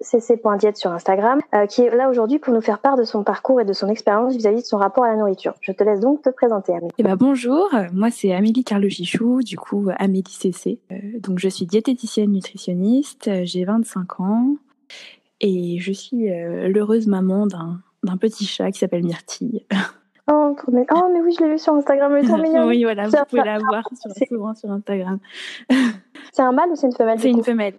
cc.diète sur Instagram, euh, qui est là aujourd'hui pour nous faire part de son parcours et de son expérience vis-à-vis de son rapport à la nourriture. Je te laisse donc te présenter, Amélie. Eh ben, bonjour, moi c'est Amélie Carle-Chichou, du coup Amélie CC. Euh, donc je suis diététicienne nutritionniste, euh, j'ai 25 ans et je suis l'heureuse maman d'un petit chat qui s'appelle Myrtille. Oh, trop Oh, mais oui, je l'ai vu sur Instagram, elle est trop mignonne. oui, voilà, vous pouvez la voir sur, souvent sur Instagram. c'est un mâle ou c'est une femelle C'est une femelle.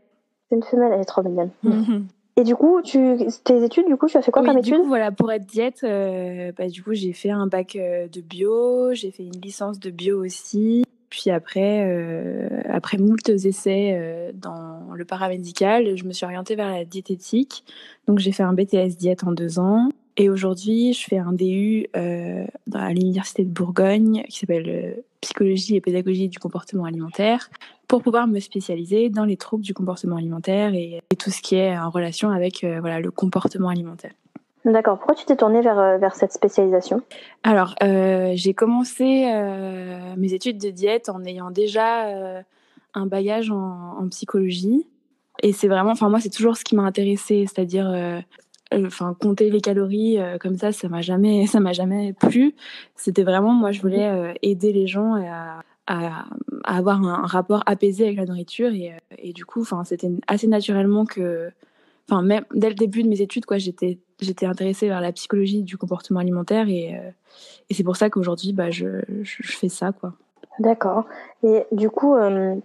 C'est une femelle, elle est trop mignonne. Mhm. Et du coup, tu, tes études, du coup, tu as fait quoi comme études coup, voilà, pour être diète, euh, bah, du coup, j'ai fait un bac euh, de bio, j'ai fait une licence de bio aussi. Puis après, euh, après moult essais dans le paramédical, je me suis orientée vers la diététique. Donc, j'ai fait un BTS diète en deux ans. Et aujourd'hui, je fais un DU à l'Université de Bourgogne qui s'appelle Psychologie et pédagogie du comportement alimentaire pour pouvoir me spécialiser dans les troubles du comportement alimentaire et, tout ce qui est en relation avec euh, voilà, le comportement alimentaire. D'accord. Pourquoi tu t'es tournée vers, vers cette spécialisation? Alors, j'ai commencé mes études de diète en ayant déjà un bagage en, en psychologie. Et c'est vraiment, enfin moi, c'est toujours ce qui m'a intéressée, c'est-à-dire euh, enfin compter les calories euh, comme ça ça m'a jamais ça m'a jamais plu c'était vraiment moi je voulais euh, aider les gens à, à, avoir un, rapport apaisé avec la nourriture et, et du coup c'était assez naturellement que enfin même dès le début de mes études quoi j'étais j'étais intéressée vers la psychologie du comportement alimentaire et, et c'est pour ça qu'aujourd'hui bah je, je, fais ça quoi d'accord et du coup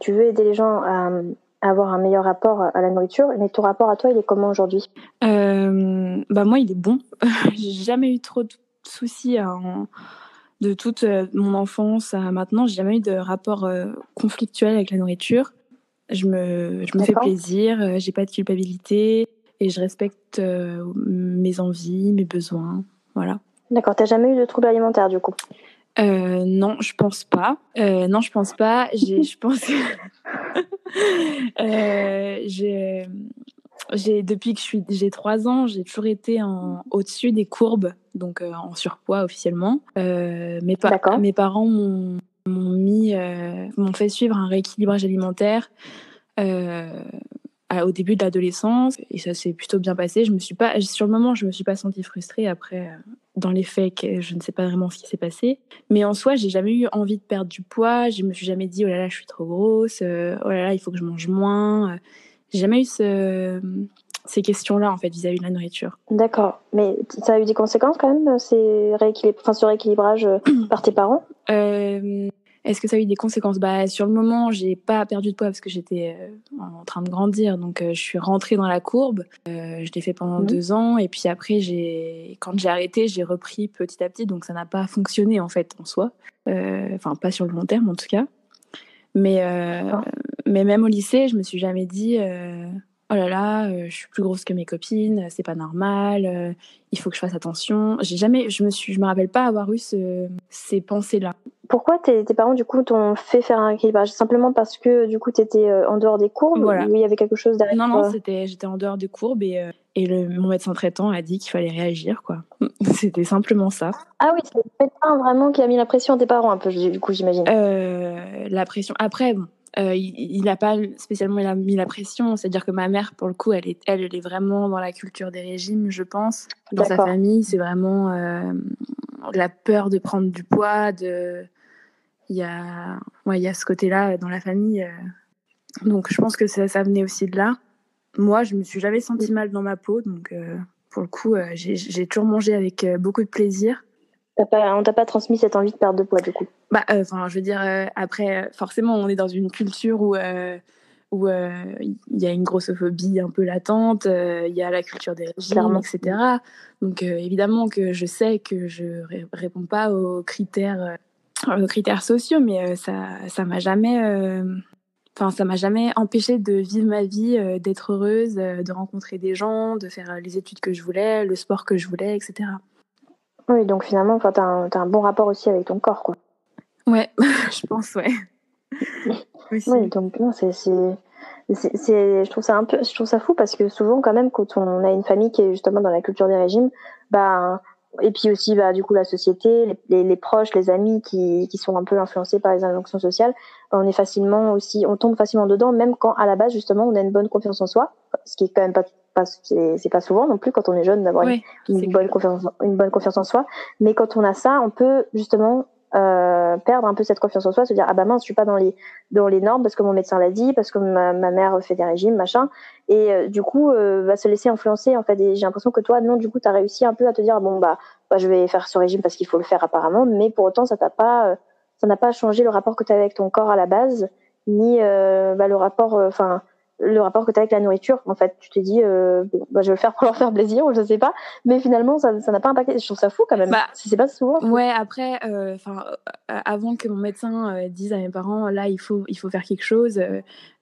tu veux aider les gens à avoir un meilleur rapport à la nourriture. Mais ton rapport à toi, il est comment aujourd'hui? Euh, Bah moi, il est bon. J'ai jamais eu trop de soucis de toute euh, mon enfance à maintenant. J'ai jamais eu de rapport euh, conflictuel avec la nourriture. Je me, je me fais plaisir. J'ai pas de culpabilité et je respecte mes envies, mes besoins. Voilà. D'accord. T'as jamais eu de troubles alimentaires du coup? Non, je pense pas. non, je pense pas. J'ai, je pense. Euh, j'ai, depuis que je suis, j'ai trois ans, j'ai toujours été en, au-dessus des courbes, donc euh, en surpoids officiellement. Euh, mes, mes parents m'ont, mis, m'ont fait suivre un rééquilibrage alimentaire au début de l'adolescence et ça s'est plutôt bien passé. Je me suis pas, sur le moment, je me suis pas sentie frustrée. Après, euh, dans les faits, je ne sais pas vraiment ce qui s'est passé. Mais en soi, j'ai jamais eu envie de perdre du poids. Je me suis jamais dit oh là là, je suis trop grosse. Euh, oh là là, il faut que je mange moins. J'ai jamais eu ces questions-là en fait vis-à-vis de la nourriture. D'accord, mais ça a eu des conséquences quand même, ces enfin, ce rééquilibrage euh, par tes parents? Est-ce que ça a eu des conséquences? Bah, Sur le moment, j'ai pas perdu de poids parce que j'étais euh, en train de grandir. Donc, euh, je suis rentrée dans la courbe. Euh, je l'ai fait pendant mmh. deux ans. Et puis après, quand j'ai arrêté, j'ai repris petit à petit. Donc, ça n'a pas fonctionné en fait en soi. Enfin, pas sur le long terme en tout cas. Mais, mais même au lycée, je me suis jamais dit oh là là, je suis plus grosse que mes copines, c'est pas normal, il faut que je fasse attention. J'ai jamais, je me suis, je me rappelle pas avoir eu ces pensées-là. Pourquoi tes, parents, du coup, t'ont fait faire un équilibrage? Simplement parce que, du coup, tu étais euh, en dehors des courbes voilà. ou il y avait quelque chose derrière Non, non, c'était, j'étais en dehors des courbes et, euh, et le, mon médecin traitant a dit qu'il fallait réagir, quoi. c'était simplement ça. Ah oui, c'est le médecin vraiment qui a mis la pression à tes parents, un peu, du coup, j'imagine. Euh, la pression. Après, bon, il n'a pas spécialement il a mis la pression. C'est-à-dire que ma mère, pour le coup, elle est, elle, elle est vraiment dans la culture des régimes, je pense. Dans sa famille, c'est vraiment la peur de prendre du poids, de il y a, ouais, il y a ce côté-là dans la famille. Euh. Donc je pense que ça, ça, venait aussi de là. Moi, je me suis jamais senti mal dans ma peau, donc euh, pour le coup, euh, j'ai toujours mangé avec beaucoup de plaisir. Pas, on t'a pas transmis cette envie de perdre de poids du coup Bah, enfin, je veux dire, après, forcément, on est dans une culture où où il y a une grossophobie un peu latente, il y a la culture des régimes, etc. Donc évidemment que je sais que je réponds pas aux critères aux critères sociaux, mais euh, ça ça m'a jamais euh, enfin, ça m'a jamais empêché de vivre ma vie, d'être heureuse, de rencontrer des gens, de faire les études que je voulais, le sport que je voulais, etc. Oui, donc finalement, tu as, un, as un bon rapport aussi avec ton corps, quoi. Ouais, je pense, ouais. oui, donc non, c'est, je trouve ça un peu, je trouve ça fou parce que souvent, quand même, quand on a une famille qui est justement dans la culture des régimes, bah, et puis aussi, bah, du coup, la société, les, les, proches, les amis qui, qui sont un peu influencés par les injonctions sociales, on est facilement aussi, on tombe facilement dedans, même quand à la base, justement, on a une bonne confiance en soi, ce qui est quand même pas, pas c'est pas souvent non plus quand on est jeune d'avoir une, bonne confiance, une bonne confiance en soi. Mais quand on a ça, on peut justement euh, perdre un peu cette confiance en soi, se dire ah bah mince, je suis pas dans les dans les normes parce que mon médecin l'a dit, parce que ma, ma, mère fait des régimes, machin, et euh, du coup euh, va se laisser influencer en fait. Et j'ai l'impression que toi, non, du coup, tu as réussi un peu à te dire bon bah, bah je vais faire ce régime parce qu'il faut le faire apparemment, mais pour autant ça t'a pas euh, ça n'a pas changé le rapport que tu avais avec ton corps à la base, ni bah, le rapport, enfin le rapport que tu as avec la nourriture. En fait, tu te dis, euh, bon, bah, je vais le faire pour leur faire plaisir, ou je sais pas. Mais finalement, ça n'a pas impacté. Je trouve ça fou quand même. Bah, c'est pas souvent. Ouais, après, euh, enfin, euh, avant que mon médecin euh, dise à mes parents, là, il faut, il faut faire quelque chose,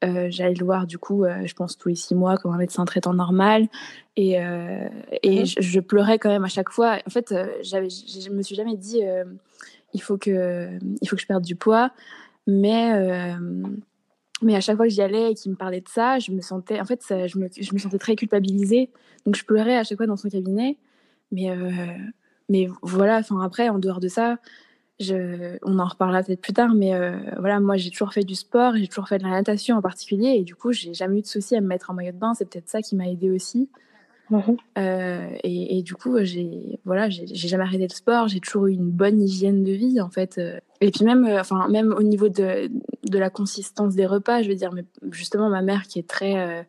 j'allais le voir, du coup, je pense tous les six mois, comme un médecin traitant normal. Et, et mhm. je, pleurais quand même à chaque fois. En fait, je me suis jamais dit, il, faut que, il faut que je perde du poids. Mais mais à chaque fois que j'y allais et qu'il me parlait de ça, je me sentais, en fait, ça, je, me, je, me, sentais très culpabilisée. Donc je pleurais à chaque fois dans son cabinet. Mais, euh, mais voilà, enfin après, en dehors de ça, je, on en reparlera peut-être plus tard, mais euh, voilà, moi j'ai toujours fait du sport, j'ai toujours fait de la natation en particulier, et du coup, j'ai jamais eu de souci à me mettre en maillot de bain. C'est peut-être ça qui m'a aidé aussi. Mhm. Euh, et, et, du coup, j'ai voilà, j'ai jamais arrêté le sport. J'ai toujours eu une bonne hygiène de vie, en fait. Et puis même, euh, enfin même au niveau de, de la consistance des repas, je veux dire, mais justement ma mère qui est très euh,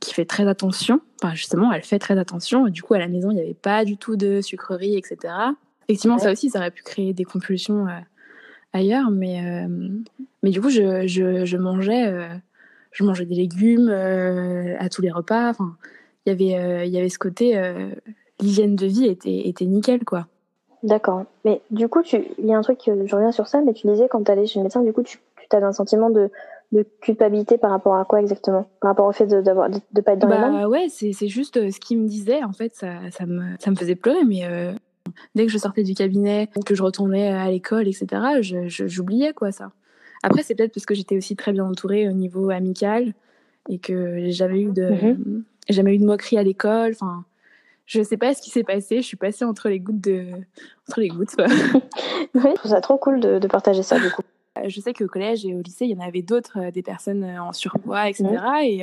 qui fait très attention. Enfin, justement, elle fait très attention. du coup, à la maison, il n'y avait pas du tout de sucreries, etc. Effectivement, ça aussi, ça aurait pu créer des compulsions ailleurs. Mais, mais du coup, je, je, je mangeais, je mangeais des légumes à tous les repas. Enfin, y avait, euh, il y avait ce côté, euh, l'hygiène de vie était, était nickel, quoi. D'accord. Mais du coup, il y a un truc, je reviens sur ça, mais tu disais quand tu allais chez le médecin, du coup, tu, tu avais un sentiment de, de, culpabilité par rapport à quoi exactement? Par rapport au fait de ne de, de, pas être dans bah, les normes? Ouais, c'est juste euh, ce qu'il me disait. En fait, ça, ça, me, ça me faisait pleurer, mais dès que je sortais du cabinet, que je retournais à l'école, etc., j'oubliais quoi ça. Après, c'est peut-être parce que j'étais aussi très bien entourée au niveau amical et que j'avais eu de, mm-hmm jamais eu de moquerie à l'école. Enfin, je sais pas ce qui s'est passé. Je suis passée entre les gouttes de, entre les gouttes. oui, je trouve ça trop cool de, partager ça du coup. Euh, je sais qu'au collège et au lycée, il y en avait d'autres, euh, des personnes euh, en surpoids, etc. Et,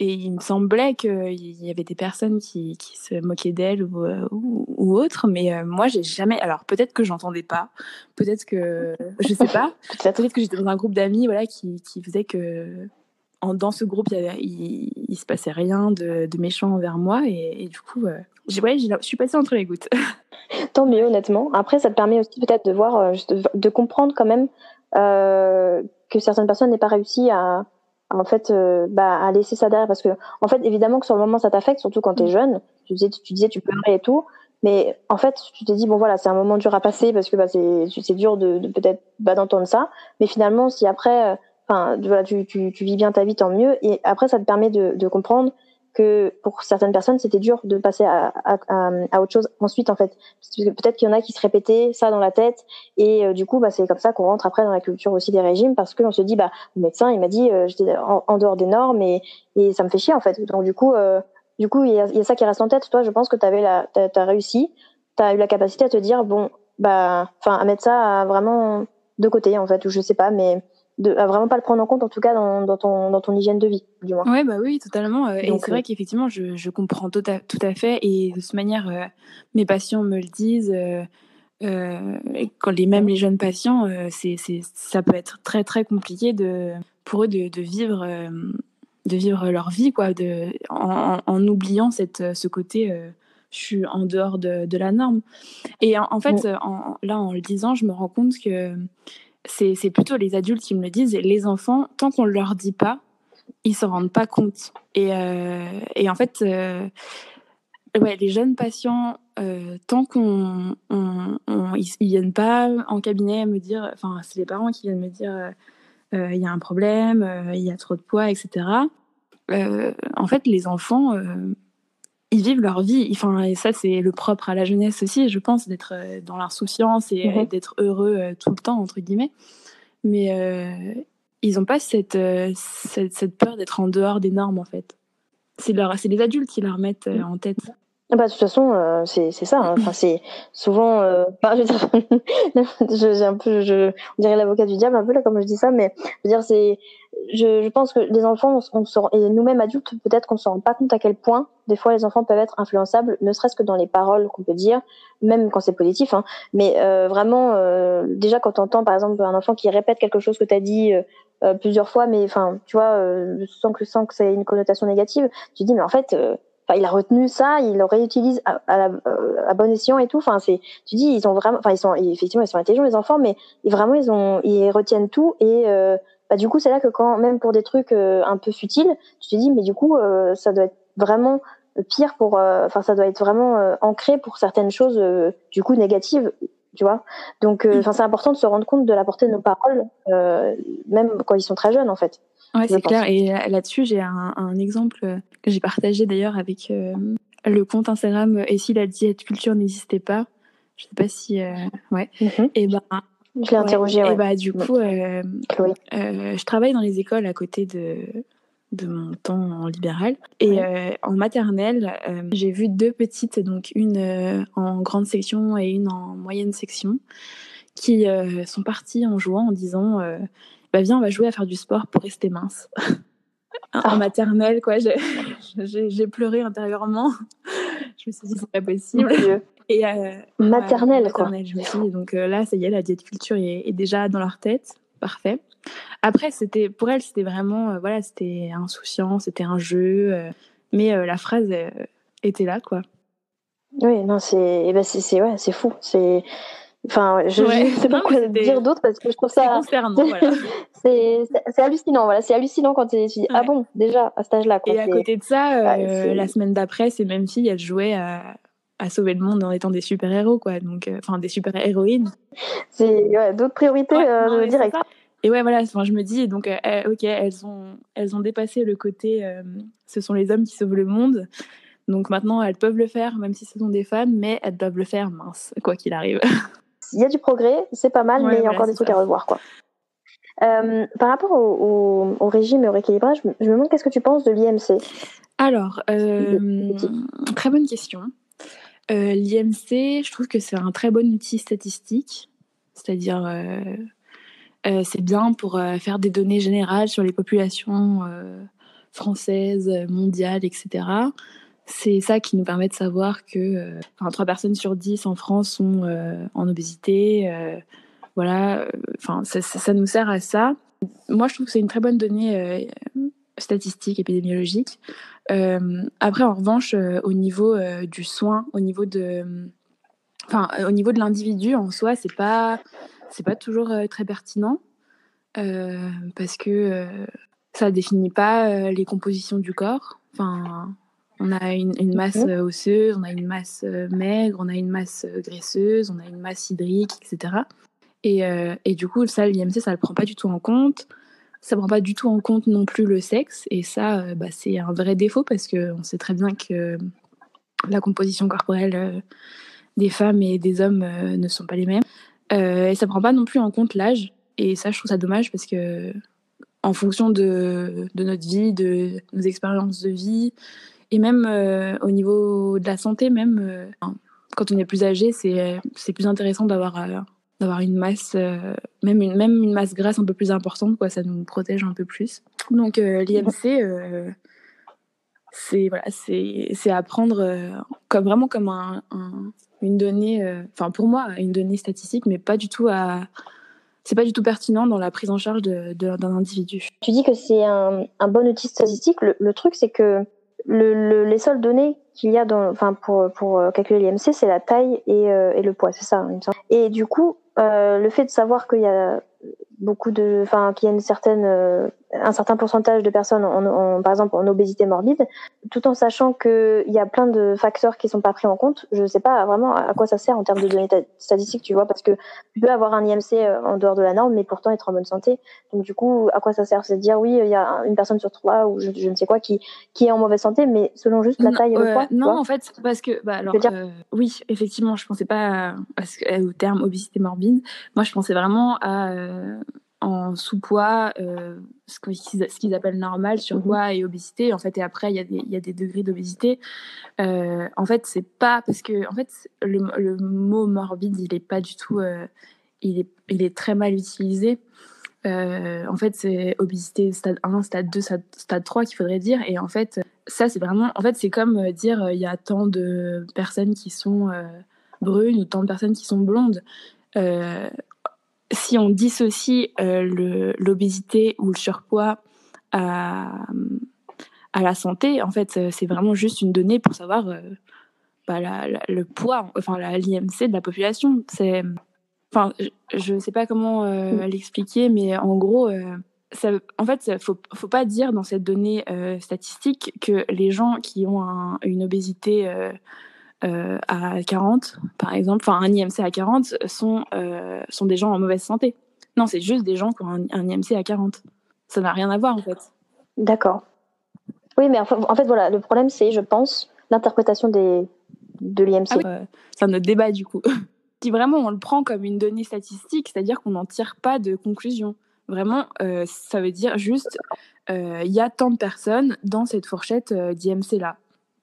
et il me semblait qu'il y avait des personnes qui, qui se moquaient d'elles ou, ou, autres, mais moi, j'ai jamais. Alors, peut-être que j'entendais pas, peut-être que. Je sais pas. peut-être que j'étais dans un groupe d'amis voilà, qui, qui faisait que dans ce groupe, il, il, se passait rien de, méchant envers moi. Et, du coup, euh, ouais, je suis passée entre les gouttes. Tant mieux, honnêtement. Après, ça te permet aussi peut-être de voir, euh, de, comprendre quand même euh, que certaines personnes n'aient pas réussi à, en fait, bah, à laisser ça derrière. Parce que, en fait, évidemment que sur le moment, ça t'affecte, surtout quand tu es mm. jeune. Tu disais, tu, disais, tu pleurais et tout. Mais en fait, tu t'es dit, bon voilà, c'est un moment dur à passer parce que bah, c'est dur de, de peut-être d'entendre ça. Mais finalement, si après Enfin, voilà, tu, vis bien ta vie, tant mieux. Et après, ça te permet de, comprendre que pour certaines personnes, c'était dur de passer à, autre chose ensuite, en fait. Parce que peut-être qu'il y en a qui se répétaient ça dans la tête. Et euh, du coup, bah, c'est comme ça qu'on rentre après dans la culture aussi des régimes, parce qu'on se dit, bah, le médecin, il m'a dit, euh, j'étais en, dehors des normes, et, ça me fait chier, en fait. Donc, du coup, euh, du coup, il y, a, ça qui reste en tête. Toi, je pense que tu avais t'as, as réussi, tu as eu la capacité à te dire, bon, bah, enfin, à mettre ça vraiment de côté, en fait, ou je sais pas, mais de à vraiment pas le prendre en compte en tout cas dans, dans ton dans ton hygiène de vie du moins. Ouais bah oui totalement euh, et c'est vrai euh, qu'effectivement je, je comprends tout à, tout à fait et de toute manière euh, mes patients me le disent euh, quand les même les jeunes patients c'est c'est ça peut être très très compliqué de pour eux de, de vivre de vivre leur vie quoi de en, en oubliant cette ce côté je suis en dehors de, de la norme. Et en, en fait en, là en le disant je me rends compte que c'est plutôt les adultes qui me le disent. Les enfants, tant qu'on ne leur dit pas, ils s'en rendent pas compte. Et, euh, et en fait, euh, ouais, les jeunes patients, euh, tant qu'on on, ils, viennent pas en cabinet me dire, enfin, c'est les parents qui viennent me dire, il y a un problème, il y a trop de poids, etc. en fait, les enfants, ils vivent leur vie. Enfin, et ça, c'est le propre à la jeunesse aussi, je pense, d'être dans l'insouciance et mhm. d'être heureux tout le temps, entre guillemets. Mais ils n'ont pas cette, cette, cette, peur d'être en dehors des normes, en fait. C'est les adultes qui leur mettent en tête. Ah bah, de toute façon, euh, c'est ça. Hein. Enfin, c'est souvent. Euh, je, j'ai un peu, je, on dirait l'avocat du diable un peu là, comme je dis ça, mais je veux dire, c'est. Je, je pense que les enfants, on, on et nous-mêmes adultes, peut-être qu'on se rend pas compte à quel point des fois les enfants peuvent être influençables, ne serait-ce que dans les paroles qu'on peut dire, même quand c'est positif. Hein. Mais euh, vraiment, euh, déjà quand tu entends par exemple un enfant qui répète quelque chose que tu as dit euh, plusieurs fois, mais enfin, tu vois, sans que sans que ça ait une connotation négative, tu dis mais en fait il a retenu ça, il le réutilise à, à, à, bon escient et tout. Enfin, c'est, tu dis, ils ont vraiment, enfin, ils sont, effectivement, ils sont intelligents les enfants, mais vraiment, ils ont, ils retiennent tout et euh, bah, du coup, c'est là que quand, même pour des trucs euh, un peu futiles, tu te dis, mais du coup, euh, ça doit être vraiment pire pour, enfin, ça doit être vraiment ancré pour certaines choses, du coup, négatives tu vois. Donc, enfin, c'est important de se rendre compte de la portée de nos paroles, même quand ils sont très jeunes, en fait. Ouais, c'est clair. Et là-dessus, j'ai un, un, exemple que j'ai partagé d'ailleurs avec euh, le compte Instagram Et si la diète culture n'existait pas? Je sais pas si. Euh, ouais. Mhm. Et ben. Je l'ai interrogé. Et bah, du coup, euh, je travaille dans les écoles à côté de, de mon temps en libéral. Et en maternelle, j'ai vu deux petites, donc une en grande section et une en moyenne section, qui sont parties en jouant en disant bah viens, on va jouer à faire du sport pour rester mince. en ah. maternelle, quoi. J'ai pleuré intérieurement. je me suis dit, c'est pas possible. Et euh, maternelle, quoi. Je me suis dit, donc euh, là, ça y est, la diète culture est, déjà dans leur tête. Parfait. Après, c'était pour elle, c'était vraiment, euh, voilà, c'était insouciant, c'était un jeu. mais la phrase était là, quoi. Oui, non, c'est eh ben c'est ouais, fou. C'est Enfin, je ne sais pas quoi dire d'autre parce que je trouve ça. C'est hallucinant, voilà. C'est hallucinant quand tu dis ah bon, déjà à cet âge-là. Et à côté de ça, euh, la semaine d'après, ces mêmes filles, elles jouaient à, à sauver le monde en étant des super-héros, quoi. Donc, euh, enfin, des super-héroïnes. C'est ouais, d'autres priorités euh, direct. Et ouais, voilà. Enfin, je me dis donc, ok, elles ont, elles ont dépassé le côté. ce sont les hommes qui sauvent le monde. Donc maintenant, elles peuvent le faire, même si ce sont des femmes, mais elles doivent le faire mince, quoi qu'il arrive. il y a du progrès, c'est pas mal, mais il y a encore des trucs à revoir. Quoi. Euh, par rapport au, régime et au rééquilibrage, je me demande qu'est-ce que tu penses de l'IMC Alors, euh, très bonne question. Euh, L'IMC, je trouve que c'est un très bon outil statistique, c'est-à-dire c'est bien pour faire des données générales sur les populations françaises, mondiales, etc c'est ça qui nous permet de savoir que euh, enfin, 3 personnes sur 10 en France sont euh, en obésité. Euh, voilà, enfin, ça, ça, nous sert à ça. Moi, je trouve que c'est une très bonne donnée statistique, épidémiologique. après, en revanche, au niveau du soin, au niveau de, enfin, au niveau de l'individu en soi, c'est pas, c'est pas toujours très pertinent parce que ça définit pas les compositions du corps. Enfin, on a une, masse euh, osseuse, on a une masse euh, maigre, on a une masse euh, graisseuse, on a une masse hydrique, etc. Et, et du coup, ça, l'IMC, ça ne le prend pas du tout en compte. Ça ne prend pas du tout en compte non plus le sexe. Et ça, bah, c'est un vrai défaut parce qu'on sait très bien que la composition corporelle des femmes et des hommes ne sont pas les mêmes. et ça ne prend pas non plus en compte l'âge. Et ça, je trouve ça dommage parce que en fonction de, de notre vie, de nos expériences de vie, et même euh, au niveau de la santé, même euh, quand on est plus âgé, c'est plus intéressant d'avoir euh, une masse, même, une, même une masse grasse un peu plus importante, quoi, ça nous protège un peu plus. Donc l'IMC, c'est voilà, c'est à prendre comme, vraiment comme un, une donnée, enfin pour moi, une donnée statistique, mais pas du tout à c'est pas du tout pertinent dans la prise en charge d'un individu. Tu dis que c'est un, un, bon outil statistique. le truc, c'est que le, les seules données qu'il y a dans, enfin pour pour euh, calculer l'IMC, c'est la taille et, euh, et le poids, c'est ça. Et du coup, euh, le fait de savoir qu'il y a beaucoup de, enfin qu'il y a une certaine un certain pourcentage de personnes, en, par exemple en obésité morbide, tout en sachant qu'il y a plein de facteurs qui sont pas pris en compte. Je ne sais pas vraiment à quoi ça sert en termes de données statistiques, tu vois, parce que tu peux avoir un IMC euh, en dehors de la norme, mais pourtant être en bonne santé. Donc du coup, à quoi ça sert? C'est de dire oui, il y a une personne sur trois ou je, ne sais quoi qui, qui est en mauvaise santé, mais selon juste la taille et le poids. Non, en fait, parce que bah, alors, euh, oui, effectivement, je pensais pas au terme obésité morbide. Moi, je pensais vraiment à euh, en sous-poids, euh, ce qu'ils appellent normal, surpoids mhm. et obésité. En fait, et après, il y, y, a des degrés d'obésité. Euh, en fait, c'est pas parce que en fait, le, le, mot morbide, il est pas du tout, euh, il, est, il est très mal utilisé. En fait, c'est obésité stade 1, stade 2, stade, stade 3 qu'il faudrait dire. Et en fait, ça, c'est vraiment, en fait, c'est comme dire il y a tant de personnes qui sont brunes ou tant de personnes qui sont blondes. Euh, si on dissocie euh, l'obésité ou le surpoids à, à, la santé, en fait, c'est vraiment juste une donnée pour savoir euh, bah, le poids, enfin l'IMC de la population. C'est, enfin, je ne sais pas comment euh, mm. l'expliquer, mais en gros, ça, en fait, il faut, faut pas dire dans cette donnée statistique que les gens qui ont une obésité euh, à 40, par exemple, enfin un IMC à 40, sont, euh, sont des gens en mauvaise santé. Non, c'est juste des gens qui ont un, IMC à 40. Ça n'a rien à voir en fait. D'accord. Oui, mais en fait, voilà, le problème c'est, je pense, l'interprétation des, de l'IMC. Ah c'est un autre débat du coup. si vraiment on le prend comme une donnée statistique, c'est-à-dire qu'on n'en tire pas de conclusion. Vraiment, euh, ça veut dire juste, il y a tant de personnes dans cette fourchette d'IMC là.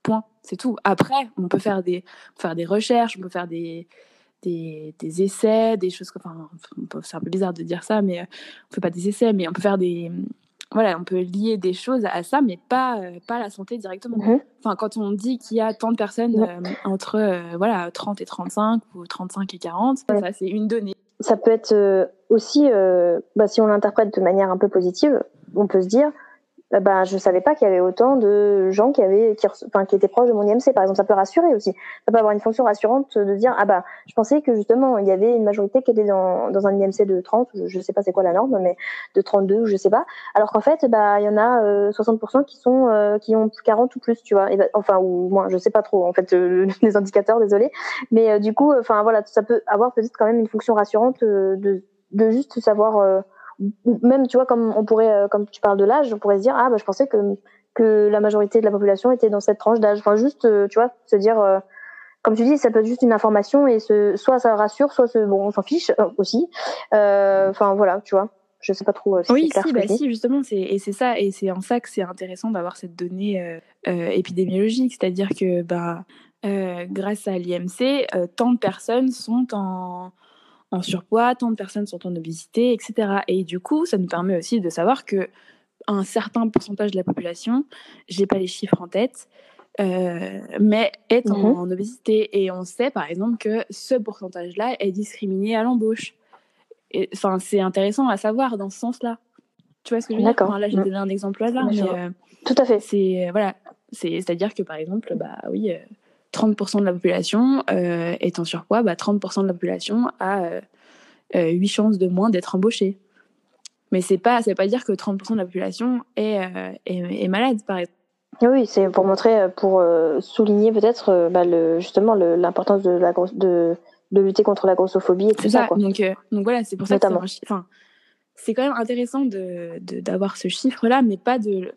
Point. C'est tout. Après, on peut faire des, faire des recherches, on peut faire des, des, essais, des choses. Enfin, c'est un peu bizarre de dire ça, mais euh, on fait pas des essais, mais on peut faire des. Voilà, on peut lier des choses à ça, mais pas, euh, pas la santé directement. Mhm. Enfin, quand on dit qu'il y a tant de personnes euh, entre voilà, 30 et 35 ou 35 et 40, ça, c'est une donnée. Ça peut être aussi, bah, si on l'interprète de manière un peu positive, on peut se dire euh, bah, je savais pas qu'il y avait autant de gens qui avaient, qui, enfin, qui étaient proches de mon IMC, par exemple. Ça peut rassurer aussi. Ça peut avoir une fonction rassurante de dire, ah bah, je pensais que justement, il y avait une majorité qui était dans, dans un IMC de 30, je, sais pas c'est quoi la norme, mais de 32, je sais pas. Alors qu'en fait, bah, il y en a 60% euh, qui sont, euh, qui ont 40 ou plus, tu vois. Bah, enfin, ou moins, je sais pas trop, en fait, les indicateurs, désolé. Mais du coup, enfin, voilà, ça peut avoir peut-être quand même une fonction rassurante de, de juste savoir, même tu vois comme on pourrait euh, comme tu parles de l'âge on pourrait se dire ah bah je pensais que que la majorité de la population était dans cette tranche d'âge. Enfin juste euh, tu vois se dire euh, comme tu dis ça peut être juste une information et ce, soit ça rassure soit ce, bon on s'en fiche aussi. Enfin voilà tu vois. Je sais pas trop si oui si, bah, si justement c'est et c'est ça et c'est en ça que c'est intéressant d'avoir cette donnée épidémiologique. C'est-à-dire que bah grâce à l'IMC tant de personnes sont en en surpoids, tant de personnes sont en obésité, etc. Et du coup, ça nous permet aussi de savoir que un certain pourcentage de la population, j'ai pas les chiffres en tête, euh, mais est mhm. en, obésité. Et on sait par exemple que ce pourcentage-là est discriminé à l'embauche. Enfin, c'est intéressant à savoir dans ce sens-là. Tu vois ce que je veux dire? Là, j'ai mm. donné un exemple là, mais euh, tout à fait. C'est voilà, c'est-à-dire que par exemple, bah oui. Euh, 30% de la population euh, est en surpoids, bah 30% de la population a euh, 8 euh, chances de moins d'être embauchée. Mais c'est pas, ça veut pas dire que 30% de la population est, euh, est, est, malade, par exemple. Oui, c'est pour montrer, pour souligner peut-être bah, le, justement l'importance de, la de, de lutter contre la grossophobie et tout ça. ça Donc, donc voilà, c'est pour ça que enfin, c'est quand même intéressant de, d'avoir ce chiffre-là, mais pas de.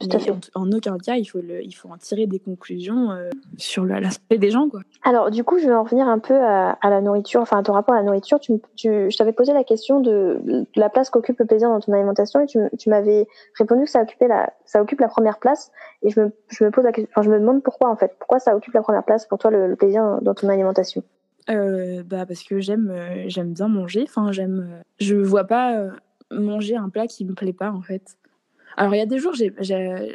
en, aucun cas, il faut, le, il faut en tirer des conclusions euh, sur l'aspect des gens. Quoi. Alors, du coup, je vais en revenir un peu à, la nourriture, enfin à ton rapport à la nourriture. Tu, tu, je t'avais posé la question de, la place qu'occupe le plaisir dans ton alimentation et tu, tu m'avais répondu que ça, occupait la, ça occupe la première place. Et je me, je me, pose la question, enfin, je me demande pourquoi en fait. Pourquoi ça occupe la première place pour toi le, plaisir dans ton alimentation? Euh, bah parce que j'aime euh, j'aime bien manger enfin j'aime je vois pas manger un plat qui me plaît pas en fait. Alors il y a des jours,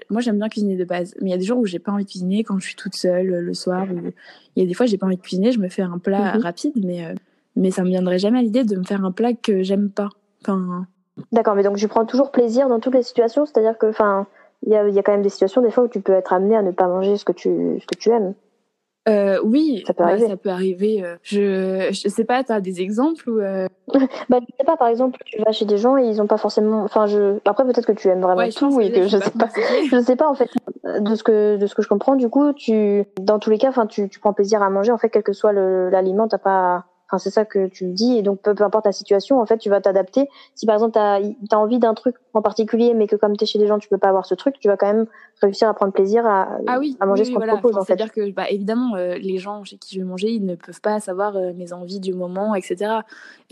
moi j'aime bien cuisiner de base, mais il y a des jours où j'ai pas envie de cuisiner quand je suis toute seule le soir. Il y a des fois j'ai pas envie de cuisiner, je me fais un plat mhm. rapide, mais euh, mais ça me viendrait jamais à l'idée de me faire un plat que j'aime pas. Enfin. D'accord, mais donc je prends toujours plaisir dans toutes les situations, c'est-à-dire que enfin il y a, y a, quand même des situations des fois où tu peux être amené à ne pas manger ce que tu ce que tu aimes. Euh, oui, Ça peut bah, arriver. ça peut arriver. euh, Je, je sais pas, tu as des exemples ou euh, Bah, je sais pas, par exemple, tu vas chez des gens et ils ont pas forcément. Enfin, je. Après, peut-être que tu aimes vraiment Ouais, tout déjà que je sais pas. Je sais pas en fait de ce que de ce que je comprends. Du coup, tu dans tous les cas, enfin, tu, tu prends plaisir à manger en fait, quel que soit le- l'aliment, t'as pas. Enfin, c'est ça que tu me dis et donc peu, peu importe la situation, en fait, tu vas t'adapter. Si par exemple t'as as envie d'un truc en particulier, mais que comme t'es chez des gens, tu peux pas avoir ce truc, tu vas quand même réussir à prendre plaisir à, Ah oui, à manger oui, ce qu'on te voilà. propose Enfin. C'est-à-dire que, bah, évidemment, euh, les gens chez qui je vais manger, ils ne peuvent pas savoir euh, mes envies du moment, etc.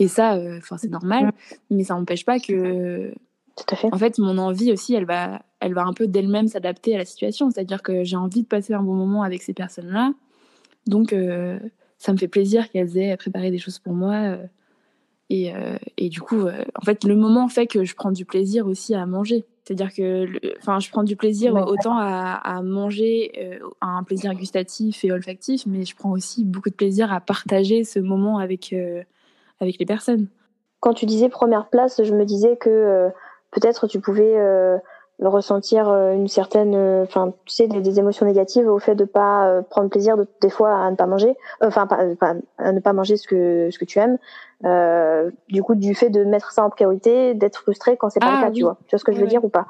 Et ça, euh, c'est normal, mais ça n'empêche pas que, Tout à fait. en fait, mon envie aussi, elle va, elle va un peu d'elle-même s'adapter à la situation. C'est-à-dire que j'ai envie de passer un bon moment avec ces personnes-là, donc ça me fait plaisir qu'elles aient préparé des choses pour moi. euh, et, euh, et du coup, euh, en fait, le moment fait que je prends du plaisir aussi à manger. C'est-à-dire que, enfin, je prends du plaisir Ouais. autant à, à manger, euh, à un plaisir gustatif et olfactif, mais je prends aussi beaucoup de plaisir à partager ce moment avec, euh, avec les personnes. Quand tu disais première place, je me disais que euh, peut-être tu pouvais ressentir euh, une certaine, euh, enfin, tu sais, des, des émotions négatives au fait de pas euh, prendre plaisir de, des fois à ne pas manger, enfin, pas- euh, à ne pas manger ce que ce que tu aimes. Euh, du coup, du fait de mettre ça en priorité, d'être frustré quand c'est pas Ah, le cas, oui. tu vois. Tu vois ce que je veux dire ou pas?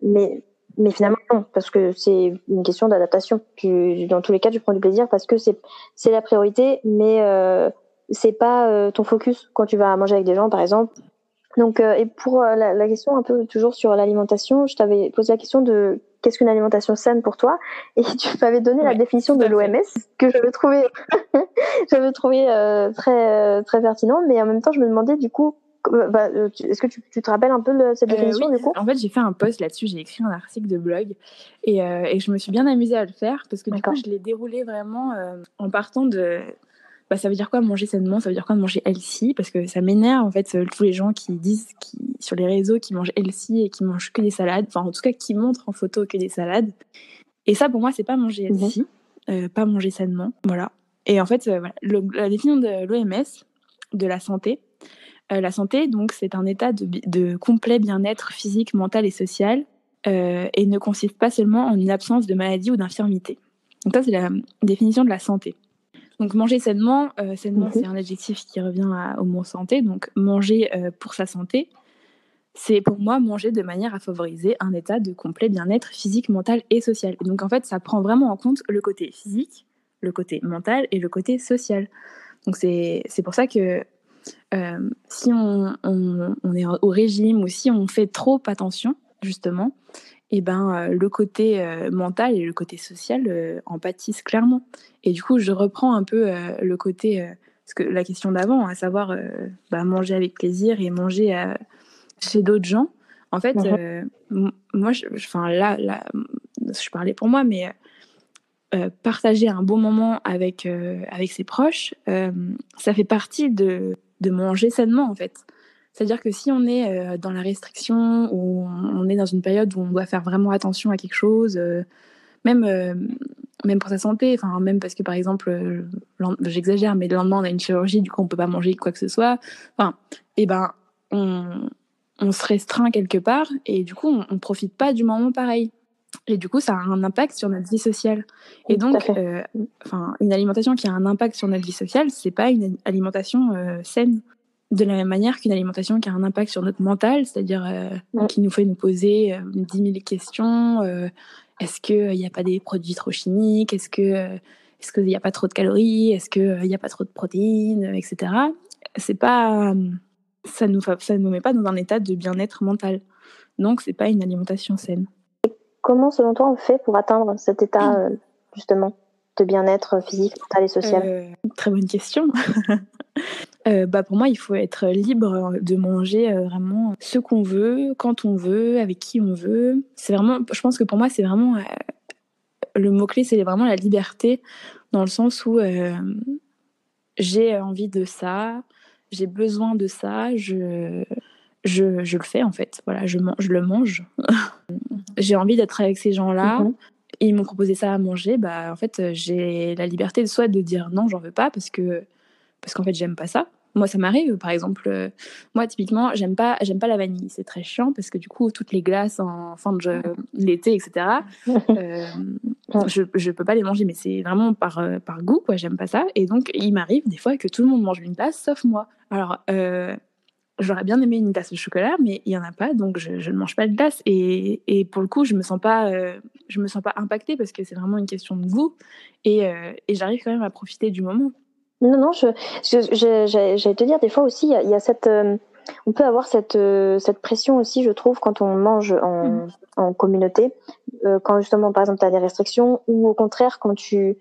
Mais mais finalement non, parce que c'est une question d'adaptation. Tu, dans tous les cas, tu prends du plaisir parce que c'est c'est la priorité, mais euh, c'est pas euh, ton focus quand tu vas manger avec des gens, par exemple. Donc, euh, et pour euh, la, la question un peu toujours sur l'alimentation, je t'avais posé la question de qu'est-ce qu'une alimentation saine pour toi, et tu m'avais donné la définition de l'OMS que j'avais trouvé, j'avais trouvé euh, très euh, très pertinent, mais en même temps, je me demandais du coup, bah, est-ce que tu, tu te rappelles un peu de cette définition oui, du coup? En fait, j'ai fait un post là-dessus, j'ai écrit un article de blog et, et je me suis bien amusée à le faire parce que du coup, je l'ai déroulé vraiment en partant de. Bah, ça veut dire quoi manger sainement? Ça veut dire quoi de manger healthy? Parce que ça m'énerve en fait euh, tous les gens qui disent qui, sur les réseaux qui mangent healthy et qui mangent que des salades, enfin en tout cas qui montrent en photo que des salades. Et ça pour moi, c'est pas manger Mhm. healthy, euh, pas manger sainement. Voilà. Et en fait, euh, voilà, le- la définition de l'OMS de la santé, euh, la santé, donc, c'est un état de, de complet bien-être physique, mental et social, et ne consiste pas seulement en une absence de maladie ou d'infirmité. Donc ça, c'est la définition de la santé. Donc manger sainement, euh, sainement, Mhm. c'est un adjectif qui revient à- au mot santé. Donc manger euh, pour sa santé, c'est pour moi manger de manière à favoriser un état de complet bien-être physique, mental et social. Et donc en fait, ça prend vraiment en compte le côté physique, le côté mental et le côté social. Donc c'est c'est pour ça que euh, si on, on- on est au régime ou si on fait trop attention, justement, et ben, euh, le côté euh, mental et le côté social euh, en pâtissent clairement. Et du coup, je reprends un peu euh, le côté, parce que la question d'avant, à savoir bah, manger avec plaisir et manger chez d'autres gens. En fait, Mhm. moi, je, enfin là, là, je parlais pour moi, mais partager un bon moment avec, avec ses proches, ça fait partie de, de manger sainement, en fait. C'est-à-dire que si on est euh, dans la restriction ou on est dans une période où on doit faire vraiment attention à quelque chose, euh, même, euh, même pour sa santé, enfin même parce que par exemple, j'exagère, mais le lendemain on a une chirurgie, du coup on peut pas manger quoi que ce soit. Enfin, et ben on, on se restreint quelque part et du coup on, on profite pas du moment pareil. Et du coup, ça a un impact sur notre vie sociale. Et donc, euh, une alimentation qui a un impact sur notre vie sociale, c'est pas une alimentation euh, saine. De la même manière qu'une alimentation qui a un impact sur notre mental, c'est-à-dire euh, qui nous fait nous poser euh, 10 000 questions. euh, est-ce qu'il n'y a pas des produits trop chimiques Est-ce que euh, est-ce qu'il n'y a pas trop de calories Est-ce qu'il n'y a pas trop de protéines euh, Etc. C'est pas ça nous ça nous met pas dans un état de bien-être mental. Donc c'est pas une alimentation saine. Comment, selon toi, on fait pour atteindre cet état euh, justement de bien-être physique, mental et social? Euh, très bonne question. Euh, bah pour moi, il faut être libre de manger euh, vraiment ce qu'on veut, quand on veut, avec qui on veut. C'est vraiment, je pense que pour moi, c'est vraiment euh, le mot clé, c'est vraiment la liberté, dans le sens où j'ai envie de ça, j'ai besoin de ça, je, je, je le fais en fait. Voilà, je, man- je le mange. j'ai envie d'être avec ces gens-là. Mhm. Ils m'ont proposé ça à manger, bah en fait j'ai la liberté de soit de dire non, j'en veux pas parce que parce qu'en fait j'aime pas ça, moi, ça m'arrive. Par exemple, euh, moi, typiquement, j'aime pas, j'aime pas la vanille. C'est très chiant parce que du coup, toutes les glaces en fin de l'été, etc. Euh, je, je peux pas les manger, mais c'est vraiment par euh, par goût, quoi. J'aime pas ça. Et donc, il m'arrive des fois que tout le monde mange une glace, sauf moi. Alors. J'aurais bien aimé une glace de chocolat, mais il y en a pas, donc je, je ne mange pas de glace. Et, et, pour le coup, je me sens pas, je me sens pas impactée parce que c'est vraiment une question de goût, et, et j'arrive quand même à profiter du moment. Non, non, je, j'allais te dire, des fois aussi, il y, a, cette. Euh, on peut avoir cette, euh, cette pression aussi, je trouve, quand on mange en, mmh. en communauté. Euh, quand justement, par exemple, tu as des restrictions, ou au contraire, quand tu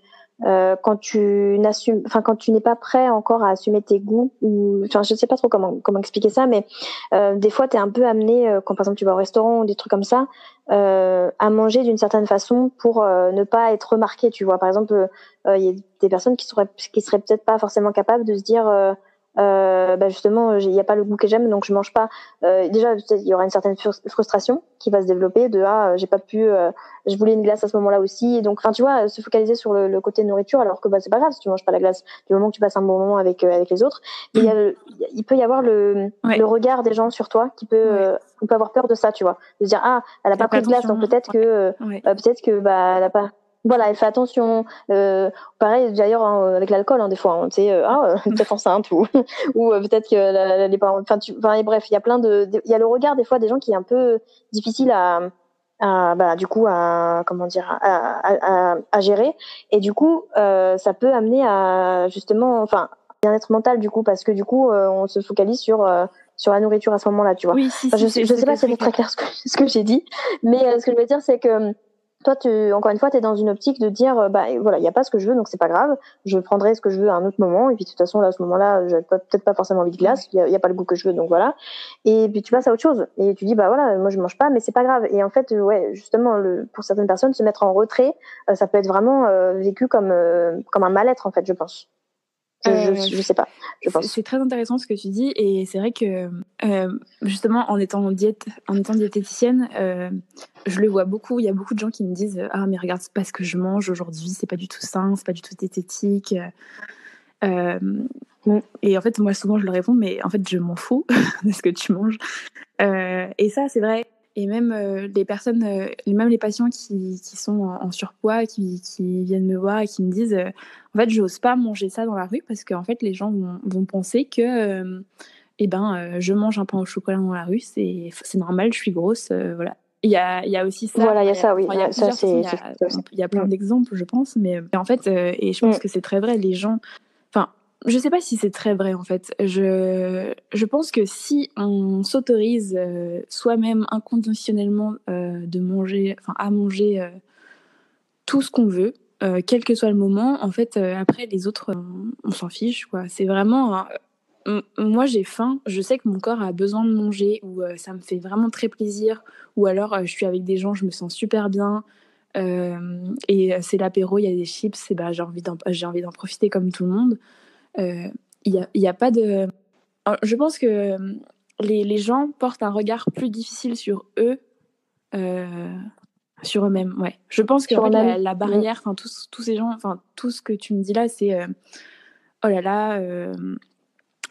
euh, quand tu n'assumes, enfin quand tu n'es pas prêt encore à assumer tes goûts ou, enfin je sais pas trop comment comment expliquer ça, mais euh, des fois tu es un peu amené euh, quand par exemple tu vas au restaurant ou des trucs comme ça euh, à manger d'une certaine façon pour euh, ne pas être remarqué, tu vois. Par exemple, il y a des personnes qui seraient qui seraient peut-être pas forcément capables de se dire euh, bah justement, il n'y a pas le goût que j'aime, donc je mange pas. Euh, déjà, il y aura une certaine frustration qui va se développer de ah, j'ai pas pu, euh, je voulais une glace à ce moment-là aussi, et donc, enfin, tu vois, se focaliser sur le, le, côté nourriture, alors que bah c'est pas grave si tu manges pas la glace du moment que tu passes un bon moment avec euh, avec les autres. Il, y a il peut y avoir le, le regard des gens sur toi qui peut, euh, on peut avoir peur de ça, tu vois, de se dire ah, elle a pas pris de glace, donc peut-être que peut-être que bah elle a pas voilà, elle fait attention. Euh, pareil, d'ailleurs, hein, avec l'alcool, hein, des fois, hein, tu sais, euh, ah, euh, peut-être enceinte ou, ou euh, peut-être que les parents. Enfin, tu, enfin, bref, il y a plein de, il y a le regard des fois des gens qui est un peu difficile à, à bah, du coup, à comment dire, à, à, à gérer. Et du coup, euh, ça peut amener à justement, enfin, bien-être mental du coup, parce que du coup, on se focalise sur sur la nourriture à ce moment-là, tu vois. Oui, si, je, sais, je sais pas si c'est très clair ce que, ce que j'ai dit, mais ce que je veux dire, c'est que toi, tu, encore une fois, tu es dans une optique de dire, euh, bah voilà, il n'y a pas ce que je veux, donc c'est pas grave, je prendrai ce que je veux à un autre moment, et puis de toute façon, là, à ce moment-là, j'ai peut-être pas forcément envie de glace, il n'y a, pas le goût que je veux, donc voilà. Et puis tu passes à autre chose, et tu dis, bah voilà, moi je mange pas, mais c'est pas grave. Et en fait, ouais, justement, le, pour certaines personnes, se mettre en retrait, euh, ça peut être vraiment euh, vécu comme, comme un mal-être, en fait, je pense. Je, je, sais pas. C'est très intéressant ce que tu dis et c'est vrai que euh, justement en étant en diète, en étant diététicienne, euh, je le vois beaucoup. Il y a beaucoup de gens qui me disent ah mais regarde c'est pas ce que je mange aujourd'hui, c'est pas du tout sain, c'est pas du tout diététique. Euh, et en fait moi souvent je leur réponds mais en fait je m'en fous de ce que tu manges. et ça c'est vrai et même euh, les personnes, euh, même les patients qui, qui sont en, surpoids, qui, qui, viennent me voir et qui me disent, euh, en fait, j'ose pas manger ça dans la rue parce qu'en fait, les gens vont, vont penser que, eh ben, je mange un pain au chocolat dans la rue, c'est normal, je suis grosse, voilà. Il y a, il y a aussi ça. Voilà, il y a ça, oui. il, y a ça, il, y a, il y a plein d'exemples, je pense, mais en fait, et je pense mm. que c'est très vrai, les gens, je sais pas si c'est très vrai en fait. Je, je pense que si on s'autorise euh, soi-même inconditionnellement euh, de manger, enfin à manger euh, tout ce qu'on veut, quel que soit le moment, en fait, après les autres, on, s'en fiche quoi. C'est vraiment, moi j'ai faim, je sais que mon corps a besoin de manger ou ça me fait vraiment très plaisir, ou alors je suis avec des gens, je me sens super bien. et c'est l'apéro, il y a des chips, d'en, j'ai envie d'en profiter comme tout le monde. Il n'y a, y a, pas de. Je pense que les, les, gens portent un regard plus difficile sur eux, euh, sur eux-mêmes. Ouais. Je pense que la, la, barrière, enfin tous, tous ces gens, enfin tout ce que tu me dis là, c'est euh, oh là là, euh,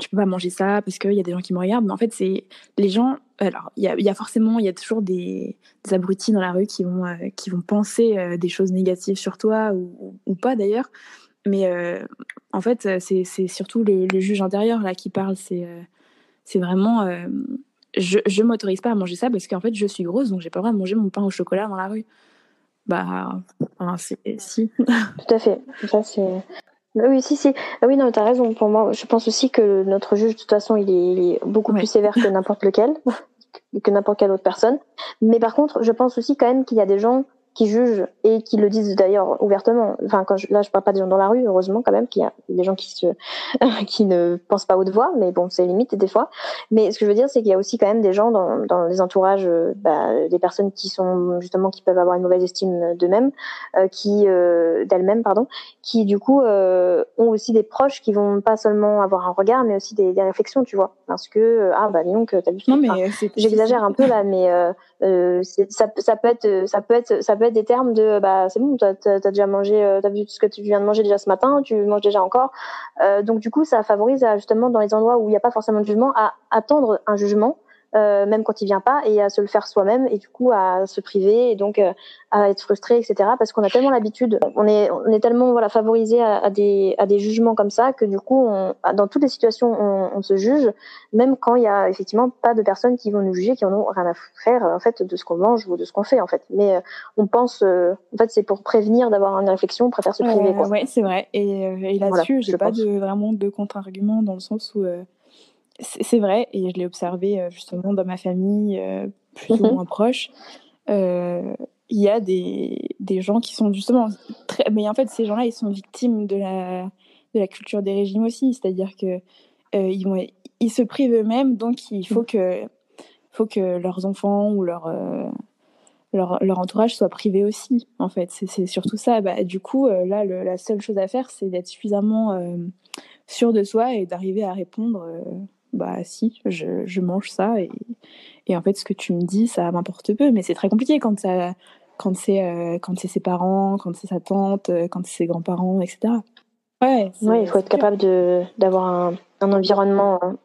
je peux pas manger ça parce qu'il y a des gens qui me regardent. Mais en fait, c'est les gens. Alors, il y a, y a, forcément, il y a toujours des, des, abrutis dans la rue qui vont, qui vont penser des choses négatives sur toi ou, ou pas d'ailleurs. Mais euh, en fait, c'est surtout le, le, juge intérieur là qui parle. C'est euh, c'est vraiment. Euh, je ne m'autorise pas à manger ça parce qu'en fait, je suis grosse, donc j'ai pas le droit de manger mon pain au chocolat dans la rue. Bah, enfin, si. Tout à fait. Ça, c'est. Bah oui, si, si. Ah oui, non, t'as raison. Pour moi, je pense aussi que notre juge, de toute façon, il est, il est beaucoup plus sévère que n'importe lequel, que n'importe quelle autre personne. Mais par contre, je pense aussi quand même qu'il y a des gens qui jugent et qui le disent d'ailleurs ouvertement. Enfin, quand je, là, je parle pas des gens dans la rue, heureusement quand même qu'il y a des gens qui se, qui ne pensent pas haute voix, mais bon, c'est limite des fois. Mais ce que je veux dire, c'est qu'il y a aussi quand même des gens dans, dans les entourages, euh, bah, des personnes qui sont justement qui peuvent avoir une mauvaise estime d'eux-mêmes, euh, qui euh, d'elles-mêmes, pardon, qui du coup euh, ont aussi des proches qui vont pas seulement avoir un regard, mais aussi des, des réflexions, tu vois, parce que ah bah donc t'as vu. Non mais j'exagère un peu là, mais ça, ça peut être ça peut être ça peut mettre des termes de bah c'est bon, t'as as, déjà mangé, euh, t'as vu ce que tu viens de manger déjà ce matin, tu manges déjà encore. Euh, donc du coup, ça favorise justement dans les endroits où il n'y a pas forcément de jugement à attendre un jugement euh, même quand il vient pas, et à se le faire soi-même, et du coup à se priver, et donc euh, à être frustré, etc. Parce qu'on a tellement l'habitude, on est, on est tellement voilà favorisé à, à, des, à des jugements comme ça que du coup, on, dans toutes les situations, on, on, se juge, même quand il y a effectivement pas de personnes qui vont nous juger, qui en ont rien à faire en fait de ce qu'on mange ou de ce qu'on fait en fait. Mais euh, on pense, en fait, c'est pour prévenir d'avoir une réflexion, on préfère se priver. quoi. Ouais, c'est vrai. Et, et là-dessus, voilà, j'ai pas de, vraiment de contre-argument dans le sens où c'est vrai, et je l'ai observé euh, justement dans ma famille euh, plus ou moins proche. Euh, il y a des, des, gens qui sont justement très. Mais en fait, ces gens-là, ils sont victimes de la, de la culture des régimes aussi. C'est-à-dire que ils, vont, ils se privent eux-mêmes, donc il faut que, faut que leurs enfants ou leur, leur, leur, entourage soient privés aussi. En fait, c'est surtout ça. Bah, du coup, là, le, la seule chose à faire, c'est d'être suffisamment sûr de soi et d'arriver à répondre bah si, je, je mange ça et, et, en fait ce que tu me dis, ça m'importe peu, mais c'est très compliqué quand ça, quand c'est euh, quand c'est ses parents, quand c'est sa tante, euh, quand c'est ses grands-parents, etc. Ouais, ouais il faut être capable de d'avoir un, un, environnement. Hein.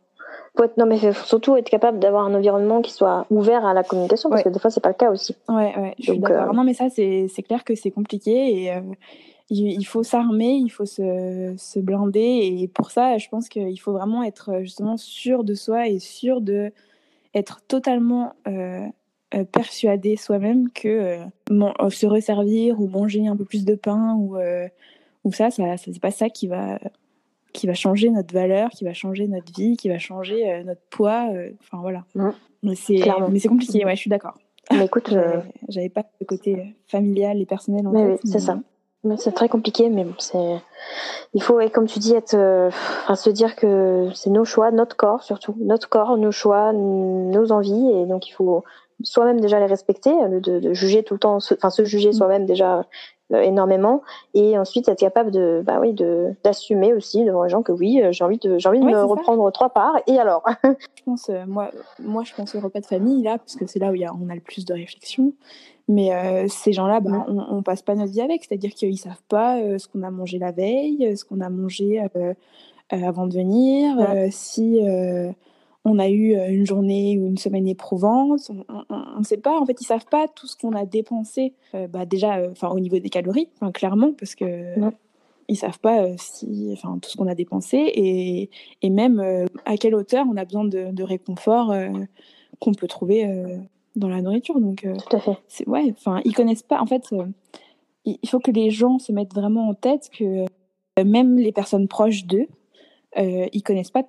Faut être, non mais faut surtout être capable d'avoir un environnement qui soit ouvert à la communication parce que des fois c'est pas le cas aussi. Ouais, ouais, je suis d'accord. Euh... Non mais ça c'est clair que c'est compliqué et euh, il faut s'armer, il faut se, se, blinder. Et pour ça, je pense qu'il faut vraiment être euh, justement sûr de soi et sûr de être totalement euh, euh persuadé soi-même que euh, se resservir ou manger un peu plus de pain ou, ou ça, ça, ça c'est pas ça qui va qui va changer notre valeur, qui va changer notre vie, qui va changer notre poids. Enfin voilà. Mmh. Mais c'est mais c'est compliqué. Ouais, je suis d'accord. Mais écoute, j'avais pas le côté familial et personnel en mais Oui, c'est ça. C'est très compliqué, mais c'est. Il faut, et comme tu dis, être, euh, enfin, se dire que c'est nos choix, notre corps surtout, notre corps, nos choix, nos envies, et donc il faut soi-même déjà les respecter, de, de, juger tout le temps, enfin se juger mm. soi-même déjà énormément, et ensuite être capable de, bah oui, de d'assumer aussi devant les gens que oui, euh, j'ai envie de, j'ai envie de me reprendre trois parts, et alors? je pense, moi, moi, je pense au repas de famille là, parce que c'est là où y a, on a le plus de réflexion. Mais euh, ces gens-là, bah, on, on, passe pas notre vie avec, c'est-à-dire qu'ils savent pas euh, ce qu'on a mangé la veille, euh, ce qu'on a mangé avant de venir, si on a eu une journée ou une semaine éprouvante, on ne sait pas. En fait, ils savent pas tout ce qu'on a dépensé. bah déjà, enfin au niveau des calories, clairement, parce que ne ils savent pas si, enfin tout ce qu'on a dépensé et, et même à quelle hauteur on a besoin de, de réconfort qu'on peut trouver dans la nourriture. Donc, euh, Tout à fait. C'est, ouais, enfin, ils connaissent pas. En fait, euh, il faut que les gens se mettent vraiment en tête que euh, même les personnes proches d'eux, ils connaissent pas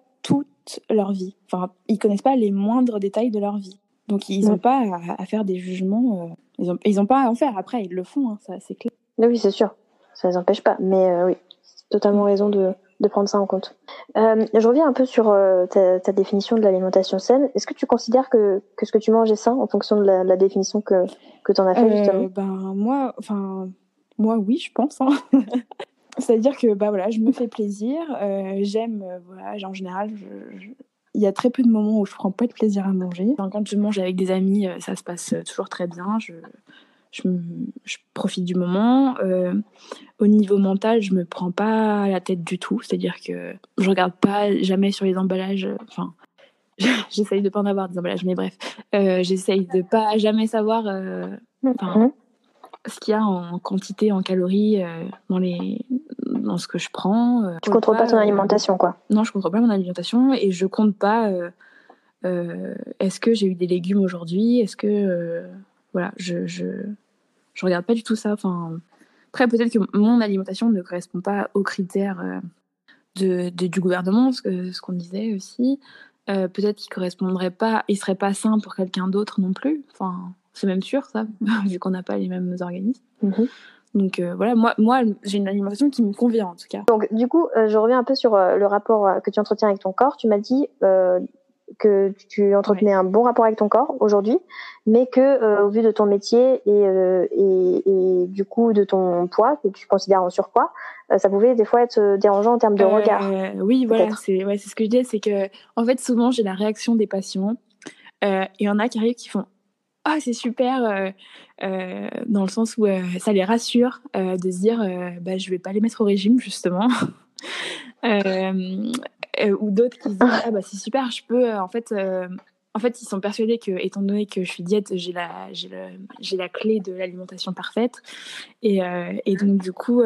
toute leur vie. Enfin, ils connaissent pas les moindres détails de leur vie. Donc, ils n'ont pas à, faire des jugements. ils n'ont ils ont pas à en faire. Après, ils le font, hein, ça, c'est clair. Oui, c'est sûr. Ça les empêche pas. Mais oui, c'est totalement raison de, de prendre ça en compte. Euh, je reviens un peu sur euh, ta, ta, définition de l'alimentation saine. Est-ce que tu considères que, que ce que tu manges est sain en fonction de la, la définition que, que tu en as fait euh, justement? ben, moi, enfin, moi, oui, je pense. Hein. C'est-à-dire que bah, voilà, je me fais plaisir. Euh, j'aime, voilà, en général, il y a très peu de moments où je prends pas de plaisir à manger. quand je mange avec des amis, ça se passe toujours très bien. Je, je, profite du moment. Euh, au niveau mental, je me prends pas la tête du tout. C'est-à-dire que je regarde pas jamais sur les emballages. Enfin, j'essaye de pas en avoir des emballages, mais bref, euh, j'essaye de pas jamais savoir euh, mhm. Ce qu'il y a en quantité, en calories dans les dans ce que je prends. tu contrôles pas ton alimentation, quoi. Non, je contrôle pas mon alimentation et je compte pas. Est-ce que j'ai eu des légumes aujourd'hui Est-ce que voilà, je, je, je regarde pas du tout ça. Enfin, après, peut-être que mon alimentation ne correspond pas aux critères euh, de, du gouvernement, ce, ce qu'on disait aussi. Euh, peut-être qu'il correspondrait pas, il serait pas sain pour quelqu'un d'autre non plus. Enfin, c'est même sûr ça, vu qu'on n'a pas les mêmes organismes. Mhm. Donc euh, voilà, moi, moi j'ai une alimentation qui me convient en tout cas. Donc du coup, je reviens un peu sur le rapport que tu entretiens avec ton corps. Tu m'as dit que tu entretenais un bon rapport avec ton corps aujourd'hui, mais que euh, au vu de ton métier et, euh, et, et, du coup de ton poids que tu considères en surpoids, euh, ça pouvait des fois être dérangeant en termes de regard. Oui, voilà, c'est ouais, c'est ce que je disais, c'est que en fait souvent j'ai la réaction des patients. Il y en a qui arrivent qui font ah c'est super dans le sens où ça les rassure de se dire bah je vais pas les mettre au régime justement ou d'autres qui se disent ah bah c'est super je peux en fait en fait, ils sont persuadés que, étant donné que je suis diète, j'ai la, j'ai j'ai la clé de l'alimentation parfaite. Et, et, donc, du coup,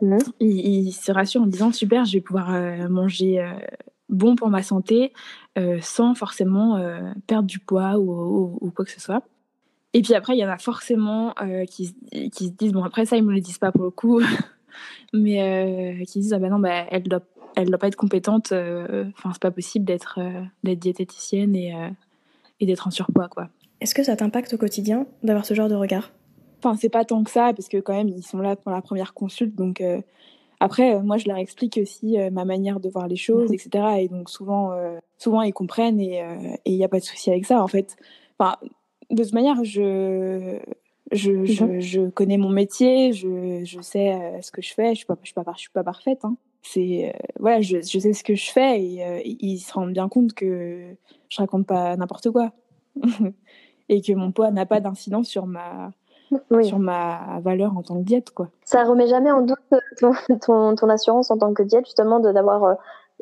Mmh. Il, se rassure en disant super, je vais pouvoir euh, manger euh, bon pour ma santé euh, sans forcément perdre du poids ou, quoi que ce soit. Et puis après, il y en a forcément qui, qui, se disent bon après ça ils me le disent pas pour le coup, mais qui disent ah ben non bah elle doit elle doit pas être compétente. Enfin c'est pas possible d'être diététicienne et et d'être en surpoids quoi. Est-ce que ça t'impacte au quotidien d'avoir ce genre de regard? Enfin, c'est pas tant que ça, parce que quand même, ils sont là pour la première consulte. Donc, euh, après, euh, moi, je leur explique aussi euh, ma manière de voir les choses, etc. Et donc, souvent, souvent ils comprennent et il n'y a pas de souci avec ça, en fait. Enfin, de toute manière, je, je, mhm. je, connais mon métier, je, je sais ce que je fais. Je suis pas, je suis pas, je suis pas parfaite. Hein. C'est voilà, je, je, sais ce que je fais et ils se rendent bien compte que je raconte pas n'importe quoi et que mon poids n'a pas d'incidence sur ma sur ma valeur en tant que diète. Quoi. Ça remet jamais en doute ton, ton, ton assurance en tant que diète, justement, d'avoir euh,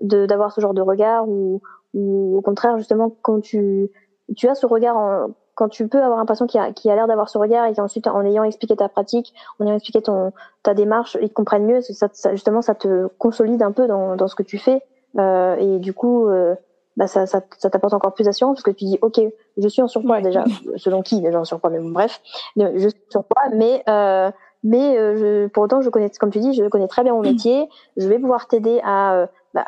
de, d'avoir ce genre de regard ou, ou au contraire, justement, quand tu, tu as ce regard, en, quand tu peux avoir un patient qui a, qui a l'air d'avoir ce regard et qui ensuite, en ayant expliqué ta pratique, en ayant expliqué ton, ta démarche, ils comprennent mieux, ça, ça, justement, ça te consolide un peu dans, dans ce que tu fais. Euh, et du coup, euh, bah ça, ça, ça t'apporte encore plus d'assurance parce que tu dis ok je suis en surpoids déjà selon qui déjà en surpoids mais bon bref. Je suis en surpoids mais euh, mais euh, je, pour autant je connais comme tu dis je connais très bien mon métier. Je vais pouvoir t'aider à euh, bah,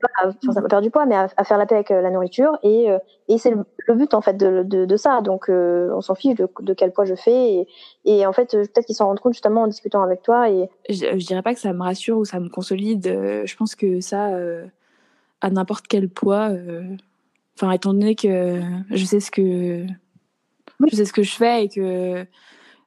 pas à, faire du poids mais à, faire la paix avec la nourriture et et c'est le, but en fait de, de, de ça. Donc on s'en fiche de, de, quel poids je fais et, et en fait peut-être qu'ils s'en rendent compte justement en discutant avec toi et je, je dirais pas que ça me rassure ou ça me consolide. Je pense que ça à n'importe quel poids. Euh, enfin, étant donné que je sais ce que je sais ce que je fais et que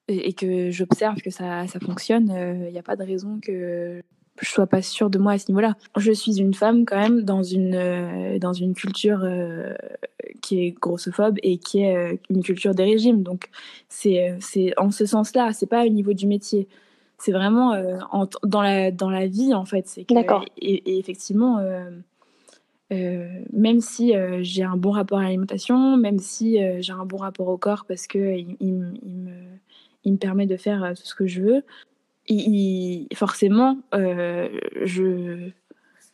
et que j'observe que ça, ça fonctionne, il euh, n'y a pas de raison que je sois pas sûre de moi à ce niveau-là. Je suis une femme quand même dans une euh, dans une culture qui est grossophobe et qui est une culture des régimes. Donc c'est c'est en ce sens-là, c'est pas au niveau du métier. C'est vraiment dans la dans la vie en fait. C'est D'accord. Et, et, effectivement même si euh, j'ai un bon rapport à l'alimentation, même si euh, j'ai un bon rapport au corps parce que il, me, permet de faire tout ce que je veux, forcément, je,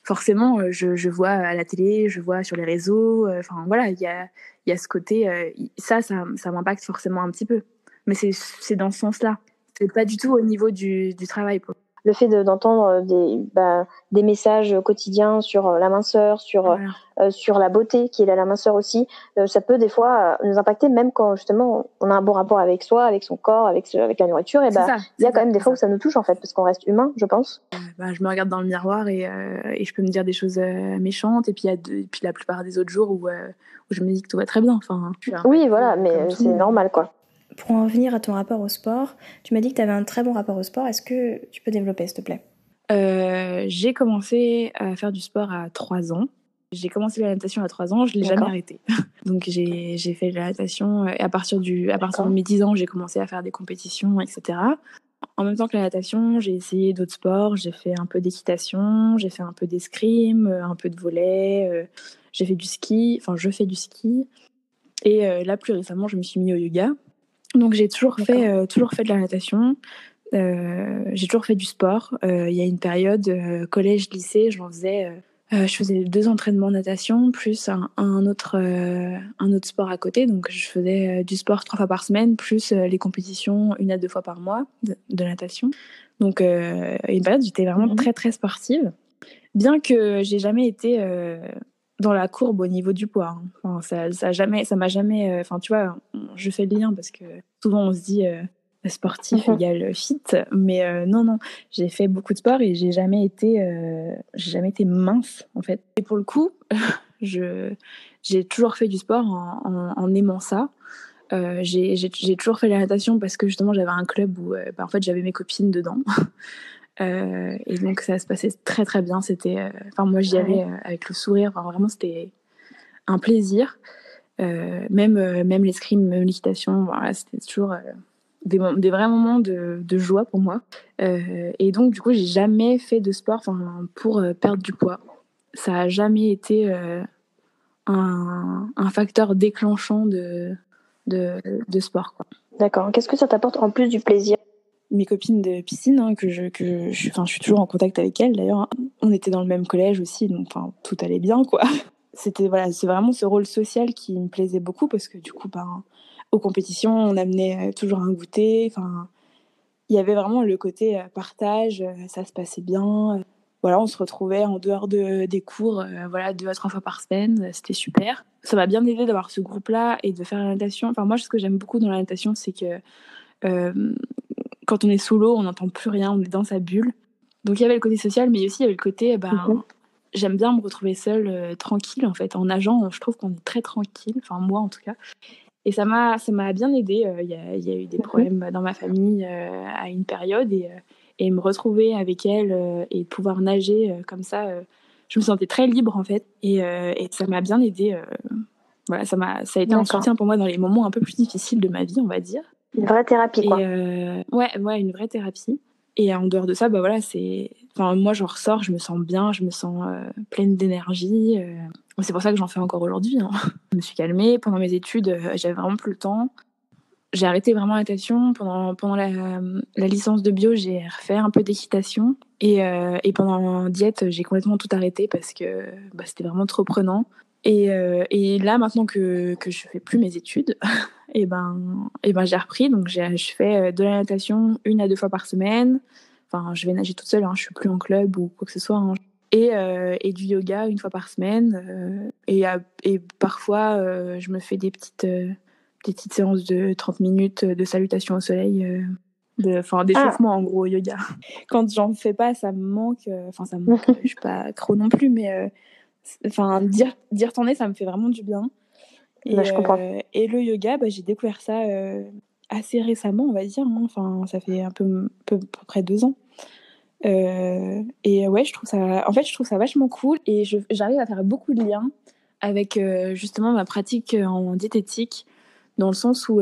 forcément je, vois à la télé, je vois sur les réseaux, enfin voilà, il y a, y a ce côté, ça, ça, ça m'impacte forcément un petit peu. Mais c'est dans ce sens-là. C'est pas du tout au niveau du, du travail. Le fait d'entendre euh, des, bah, des messages quotidiens sur euh, la minceur, sur, euh, sur la beauté, qui est la, minceur aussi, ça peut des fois nous impacter, même quand justement on a un bon rapport avec soi, avec son corps, avec, avec la nourriture. Et bah, il y a quand même des fois où ça nous touche en fait, parce qu'on reste humain, je pense. Bah, je me regarde dans le miroir et, et je peux me dire des choses méchantes, et puis, y a puis la plupart des autres jours où, où je me dis que tout va très bien. Enfin, oui, voilà, mais c'est normal quoi. Pour en revenir à ton rapport au sport, tu m'as dit que tu avais un très bon rapport au sport. Est-ce que tu peux développer, s'il te plaît? Euh, J'ai commencé à faire du sport à 3 ans. J'ai commencé la natation à 3 ans, je ne l'ai jamais arrêté. Donc j'ai fait de la natation et à partir, du, à partir de mes 10 ans, j'ai commencé à faire des compétitions, etc. En même temps que la natation, j'ai essayé d'autres sports. J'ai fait un peu d'équitation, j'ai fait un peu d'escrime, un peu de volet, euh, j'ai fait du ski, enfin je fais du ski. Et euh, là, plus récemment, je me suis mis au yoga. Donc j'ai toujours fait, euh, toujours fait de la natation. Euh, j'ai toujours fait du sport. Euh, il y a une période collège, lycée, j'en faisais. je faisais deux entraînements de natation plus un, un autre un autre sport à côté. Donc je faisais du sport trois fois par semaine plus les compétitions une à deux fois par mois de, natation. Donc une période j'étais vraiment mhm. très très sportive. Bien que j'ai jamais été dans la courbe au niveau du poids. Hein. Enfin, ça, ça jamais, ça m'a jamais. Euh, enfin, tu vois, je fais le lien parce que souvent on se dit euh, sportif mhm. égale fit, mais euh, non, non, j'ai fait beaucoup de sport et j'ai jamais été, j'ai jamais été mince en fait. Et pour le coup, je, j'ai toujours fait du sport en, en, aimant ça. j'ai, j'ai, toujours fait la natation parce que justement j'avais un club où bah, en fait j'avais mes copines dedans. Euh, et donc ça se passait très très bien. C'était, euh, enfin moi j'y allais euh, avec le sourire. Enfin, vraiment c'était un plaisir. même, même l'escrime, même l'équitation, voilà, c'était toujours des, des, vrais moments de, de joie pour moi. et donc, du coup, j'ai jamais fait de sport pour perdre du poids. Ça a jamais été un, un, facteur déclenchant de, de, de sport. D'accord. Qu'est-ce que ça t'apporte en plus du plaisir? Mes copines de piscine, hein, que, je, que je, je suis toujours en contact avec elles d'ailleurs. On était dans le même collège aussi, donc tout allait bien. C'était voilà, c'est vraiment ce rôle social qui me plaisait beaucoup parce que du coup, ben, aux compétitions, on amenait euh, toujours un goûter. Il y avait vraiment le côté euh, partage, euh, ça se passait bien. Voilà, on se retrouvait en dehors de, des cours, voilà, deux à trois fois par semaine, c'était super. Ça m'a bien aidé d'avoir ce groupe-là et de faire la natation. Enfin, moi, ce que j'aime beaucoup dans la natation, c'est que quand on est sous l'eau, on n'entend plus rien, on est dans sa bulle. Donc il y avait le côté social, mais aussi il y avait le côté, ben, mhm. j'aime bien me retrouver seule, euh, tranquille en fait. En nageant, je trouve qu'on est très tranquille, enfin moi en tout cas. Et ça m'a, ça m'a bien aidé. Euh, il y, a, y, a eu des mhm. problèmes dans ma famille euh, à une période et, et, me retrouver avec elle et pouvoir nager comme ça, je me sentais très libre en fait. Et, et ça m'a bien aidé. voilà, ça, m'a, ça a été un soutien pour moi dans les moments un peu plus difficiles de ma vie, on va dire. Une vraie thérapie, quoi. Euh, ouais, ouais, une vraie thérapie. Et en dehors de ça, bah voilà, c'est. Enfin, moi, j'en ressors, je me sens bien, je me sens euh, pleine d'énergie. Euh. C'est pour ça que j'en fais encore aujourd'hui. Hein. Je me suis calmée. Pendant mes études, j'avais vraiment plus le temps. J'ai arrêté vraiment la natation. Pendant, pendant la, la licence de bio, j'ai refait un peu d'équitation. Et, et pendant diète, j'ai complètement tout arrêté parce que bah, c'était vraiment trop prenant. Et, et, là, maintenant que, que je fais plus mes études, et ben, et ben j'ai repris. Donc, je fais euh, de la natation une à deux fois par semaine. Enfin, je vais nager toute seule, hein, je suis plus en club ou quoi que ce soit. Hein. Et, euh, et, du yoga une fois par semaine. Euh, et, et, parfois, je me fais des petites, des petites séances de 30 minutes de salutation au soleil. Enfin, d'échauffement ah. en gros, yoga. Quand j'en fais pas, ça me manque. Enfin, ça me manque. je suis pas accro non plus, mais enfin, dire, dire tourner, ça me fait vraiment du bien. Et, bah, je comprends. Euh, et le yoga, bah, j'ai découvert ça euh, assez récemment, on va dire. Hein. Enfin, ça fait un peu, peu, peu près deux ans. Euh, et ouais, je trouve ça, en fait, je trouve ça vachement cool et j'arrive à faire beaucoup de liens avec justement ma pratique en diététique, dans le sens où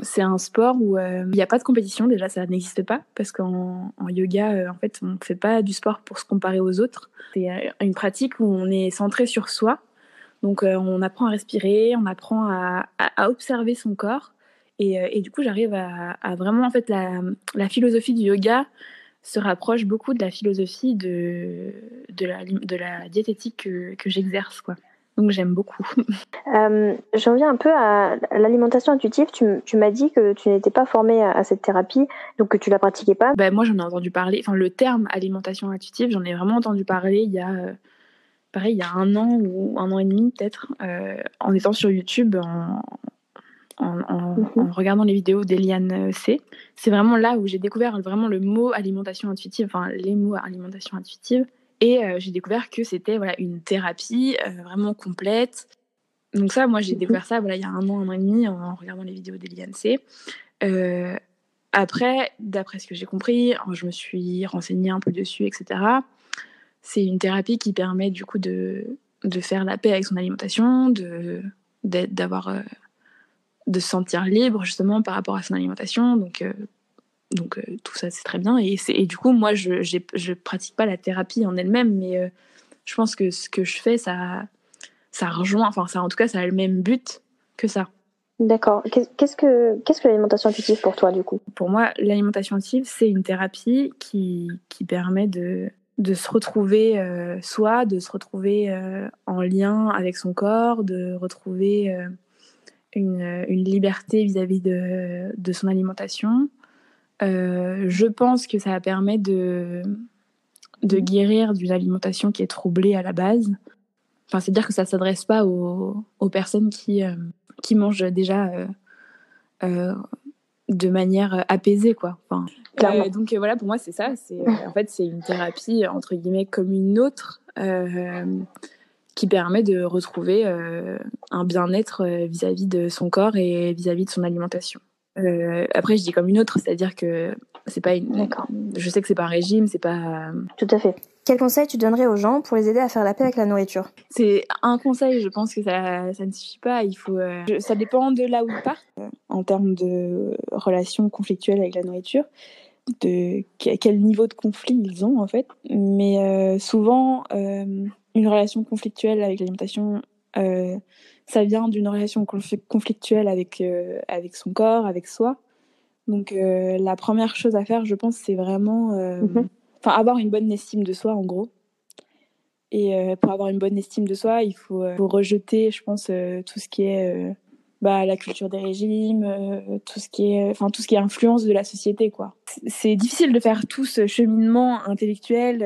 c'est un sport où il n'y a pas de compétition. Déjà, ça n'existe pas parce qu'en yoga, en fait, on ne fait pas du sport pour se comparer aux autres. C'est une pratique où on est centré sur soi donc euh, on apprend à respirer, on apprend à, observer son corps. Et, euh, du coup, j'arrive à, vraiment, en fait, la, philosophie du yoga se rapproche beaucoup de la philosophie de, de, la, diététique que, j'exerce. quoi. Donc j'aime beaucoup. Euh, J'en viens un peu à l'alimentation intuitive. Tu, m'as dit que tu n'étais pas formée à, cette thérapie, donc que tu la pratiquais pas. Ben, moi j'en ai entendu parler. Enfin le terme alimentation intuitive, j'en ai vraiment entendu parler il y a pareil, il y a un an ou un an et demi peut-être, euh, en étant sur YouTube, en, mhm. regardant les vidéos d'Eliane C. C'est vraiment là où j'ai découvert vraiment le mot alimentation intuitive, enfin les mots alimentation intuitive. Et euh, j'ai découvert que c'était voilà, une thérapie euh, vraiment complète. Donc ça, moi j'ai mhm. découvert ça voilà, il y a un an, un an et demi en regardant les vidéos d'Eliane C. après, d'après ce que j'ai compris, je me suis renseignée un peu dessus, etc c'est une thérapie qui permet du coup de, de faire la paix avec son alimentation, de d'avoir euh, de se sentir libre justement par rapport à son alimentation. Donc euh, donc euh, tout ça c'est très bien et, et du coup moi je je pratique pas la thérapie en elle-même mais je pense que ce que je fais ça ça rejoint enfin ça en tout cas ça a le même but que ça. D'accord. Qu'est-ce que qu'est-ce que l'alimentation intuitive pour toi du coup? Pour moi, l'alimentation intuitive, c'est une thérapie qui, qui permet de, de se retrouver euh, soi, de se retrouver euh, en lien avec son corps, de retrouver euh, une, une, liberté vis-à-vis de, de, son alimentation. Je pense que ça permet de, de guérir d'une alimentation qui est troublée à la base. Enfin, c'est-à-dire que ça ne s'adresse pas aux, aux, personnes qui, qui mangent déjà de manière apaisée, quoi. Enfin, euh, donc euh, voilà, pour moi, c'est ça. C'est, euh, en fait, c'est une thérapie, entre guillemets, comme une autre, qui permet de retrouver un bien-être vis-à-vis de son corps et vis-à-vis de son alimentation. Après, je dis comme une autre, c'est-à-dire que c'est pas une. Je sais que c'est pas un régime, c'est pas. Tout à fait. Quel conseil tu donnerais aux gens pour les aider à faire la paix avec la nourriture? C'est un conseil, je pense que ça, ça ne suffit pas. Il faut, ça dépend de là où ils partent en termes de relations conflictuelles avec la nourriture de quel niveau de conflit ils ont en fait. Mais euh, souvent, euh, une relation conflictuelle avec l'alimentation, euh, ça vient d'une relation conflictuelle avec, avec son corps, avec soi. Donc la première chose à faire, je pense, c'est vraiment mm-hmm. avoir une bonne estime de soi en gros. Et pour avoir une bonne estime de soi, il faut, faut rejeter, je pense, tout ce qui est bah, la culture des régimes, euh, tout ce qui est, enfin tout ce qui est influence de la société, quoi. C'est difficile de faire tout ce cheminement intellectuel.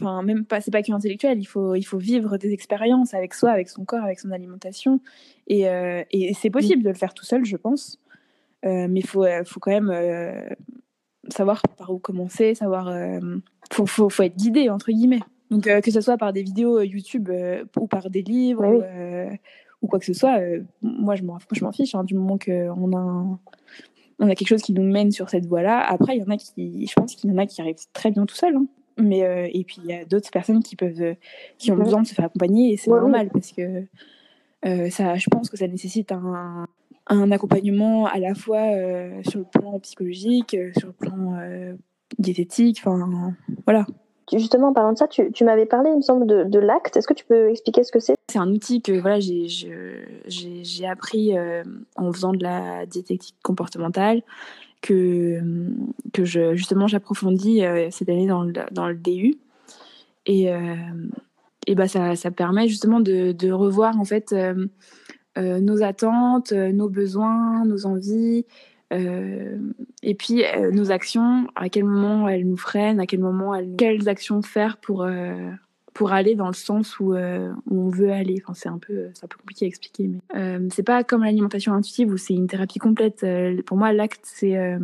Euh, enfin, même pas, c'est pas que intellectuel. Il faut, il faut vivre des expériences avec soi, avec son corps, avec son alimentation. Et, euh, et c'est possible de le faire tout seul, je pense. mais il faut, faut quand même savoir par où commencer, savoir. faut, faut, faut être guidé entre guillemets. Donc que ce soit par des vidéos YouTube ou par des livres. Oui ou quoi que ce soit, euh, moi je m'en, je m'en fiche hein, du moment qu'on a, on a quelque chose qui nous mène sur cette voie-là. Après, il y en a qui, je pense qu'il y en a qui arrivent très bien tout seuls. Hein. Mais, euh, et puis il y a d'autres personnes qui, peuvent, euh, qui ont besoin de se faire accompagner et c'est normal parce que ça, je pense que ça nécessite un, un accompagnement à la fois sur le plan psychologique, sur le plan diététique, enfin voilà. Justement, en parlant de ça, tu, tu m'avais parlé, il me semble, de, de l'acte. Est-ce que tu peux expliquer ce que c'est? C'est un outil que voilà, j'ai appris euh, en faisant de la diététique comportementale, que, que je, justement j'approfondis euh, cette année dans le, dans le DU. Et, euh, et bah, ça, ça permet justement de, de revoir en fait nos attentes, nos besoins, nos envies, euh, et puis euh, nos actions, à quel moment elles nous freinent, à quel moment elles, quelles actions faire pour euh, pour aller dans le sens où, on veut aller. Enfin, c'est un peu, c'est un peu compliqué à expliquer, mais c'est pas comme l'alimentation intuitive où c'est une thérapie complète. pour moi, l'acte c'est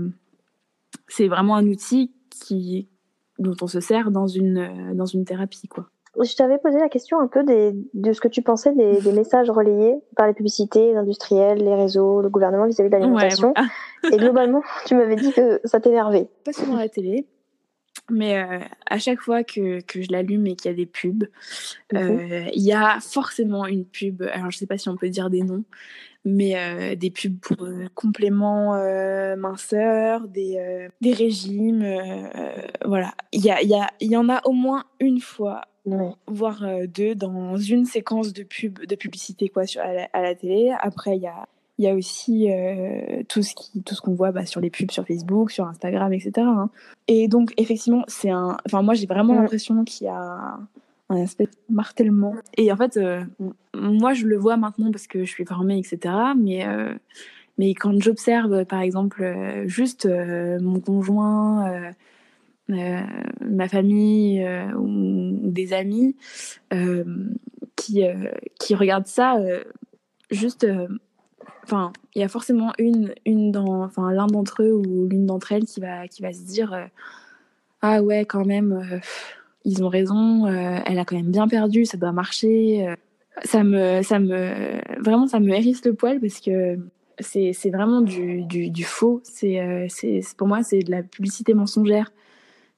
c'est vraiment un outil qui dont on se sert dans une dans une thérapie, quoi. Je t'avais posé la question un peu des, de ce que tu pensais des, des, messages relayés par les publicités, les industriels, les réseaux, le gouvernement vis-à-vis de l'alimentation. Et globalement, tu m'avais dit que ça t'énervait. Pas souvent à la télé, mais euh, à chaque fois que, que je l'allume et qu'il y a des pubs, mhm. euh, il y a forcément une pub. Alors, je sais pas si on peut dire des noms, mais euh, des pubs pour compléments minceurs, des, des régimes. voilà. Il y, a, y, a, y en a au moins une fois voire deux dans une séquence de pub de publicité quoi sur, à, la, télé après il y a il y a aussi euh, tout ce qui tout ce qu'on voit bah, sur les pubs sur Facebook sur Instagram etc hein. et donc effectivement c'est un enfin moi j'ai vraiment l'impression qu'il y a un aspect martèlement et en fait euh, moi je le vois maintenant parce que je suis formée etc mais mais quand j'observe par exemple juste mon conjoint euh, ma famille euh, ou, des amis euh, qui, qui regardent ça juste enfin il y a forcément une une dans enfin l'un d'entre eux ou l'une d'entre elles qui va qui va se dire ah ouais quand même ils ont raison elle a quand même bien perdu ça doit marcher ça me ça me vraiment ça me hérisse le poil parce que c'est vraiment du, du, du faux. C'est c'est pour moi c'est de la publicité mensongère.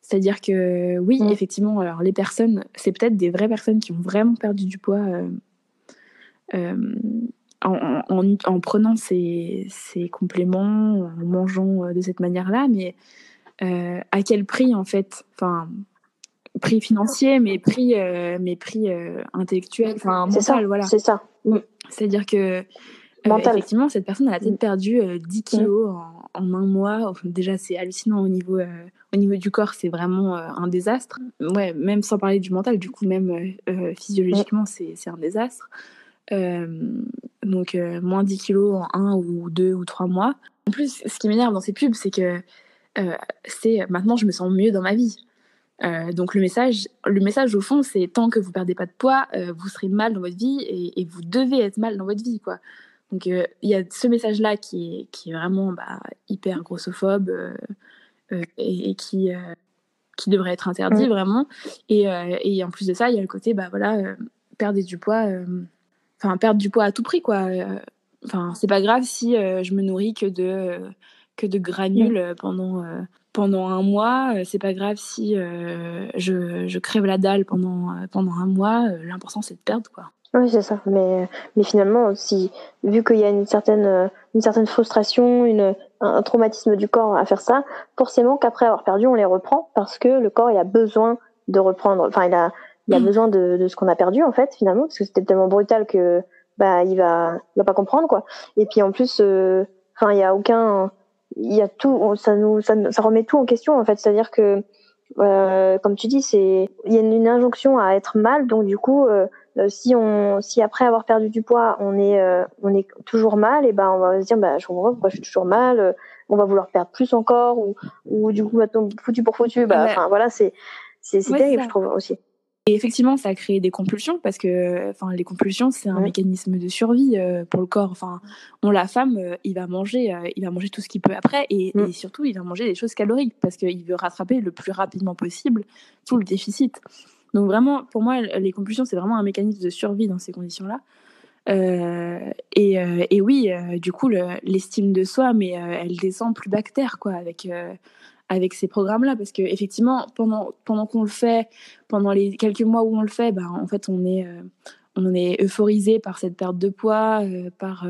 C'est-à-dire que oui, mm. effectivement, alors les personnes, c'est peut-être des vraies personnes qui ont vraiment perdu du poids euh, euh, en, en, prenant ces, ces, compléments, en mangeant euh, de cette manière-là, mais à quel prix en fait? Enfin, prix financier, mais prix, mais prix intellectuel, enfin mental, voilà. C'est ça. Mm. C'est-à-dire que effectivement, cette personne a peut-être mm. perdu 10 kilos en, en, un mois. déjà, c'est hallucinant au niveau au niveau du corps, c'est vraiment euh, un désastre. Ouais, même sans parler du mental, du coup, même euh, euh, physiologiquement, c'est un désastre. Donc, moins 10 kilos en un ou deux ou trois mois. En plus, ce qui m'énerve dans ces pubs, c'est que c'est maintenant, je me sens mieux dans ma vie. donc le message, le message au fond, c'est tant que vous perdez pas de poids, vous serez mal dans votre vie et, vous devez être mal dans votre vie, quoi. Donc il y a ce message-là qui est, qui est vraiment bah, hyper grossophobe, euh, et, qui, euh, qui devrait être interdit vraiment. Et, euh, et, en plus de ça, il y a le côté, bah voilà, perdre du poids, enfin perdre du poids à tout prix, quoi. Enfin, c'est pas grave si je me nourris que de, que de granules pendant pendant un mois, c'est pas grave si je, je, crève la dalle pendant, pendant un mois. L'important, c'est de perdre, quoi. Oui, c'est ça. Mais, mais finalement, si, vu qu'il y a une certaine, une certaine frustration, une, un, traumatisme du corps à faire ça, forcément qu'après avoir perdu, on les reprend parce que le corps, il a besoin de reprendre. Enfin, il a, il a mm. besoin de, de ce qu'on a perdu, en fait, finalement, parce que c'était tellement brutal que, bah, il va, il va pas comprendre, quoi. Et puis, en plus, euh, enfin, il y a aucun, il y a tout, ça nous, ça, ça remet tout en question, en fait. C'est-à-dire que, euh, comme tu dis, c'est, il y a une, injonction à être mal, donc du coup, euh, euh, si on, si après avoir perdu du poids, on est, euh, on est toujours mal, et ben on va se dire, bah, je comprends pourquoi je suis toujours mal. Euh, on va vouloir perdre plus encore, ou, ou du coup, maintenant, foutu pour foutu. Bah, enfin voilà, c'est, c'est, terrible, je trouve aussi. Et effectivement, ça a créé des compulsions parce que, enfin, les compulsions, c'est un mécanisme de survie pour le corps. Enfin, on la femme, il va manger, il va manger tout ce qu'il peut après, et, et, surtout, il va manger des choses caloriques parce qu'il veut rattraper le plus rapidement possible tout le déficit. Donc vraiment, pour moi, les compulsions, c'est vraiment un mécanisme de survie dans ces conditions-là. Euh, et, euh, et, oui, euh, du coup, l'estime de soi, mais elle descend plus bactère, quoi, avec avec ces programmes-là, parce que effectivement, pendant pendant qu'on le fait, pendant les quelques mois où on le fait, ben en fait, on est on est euphorisé par cette perte de poids, par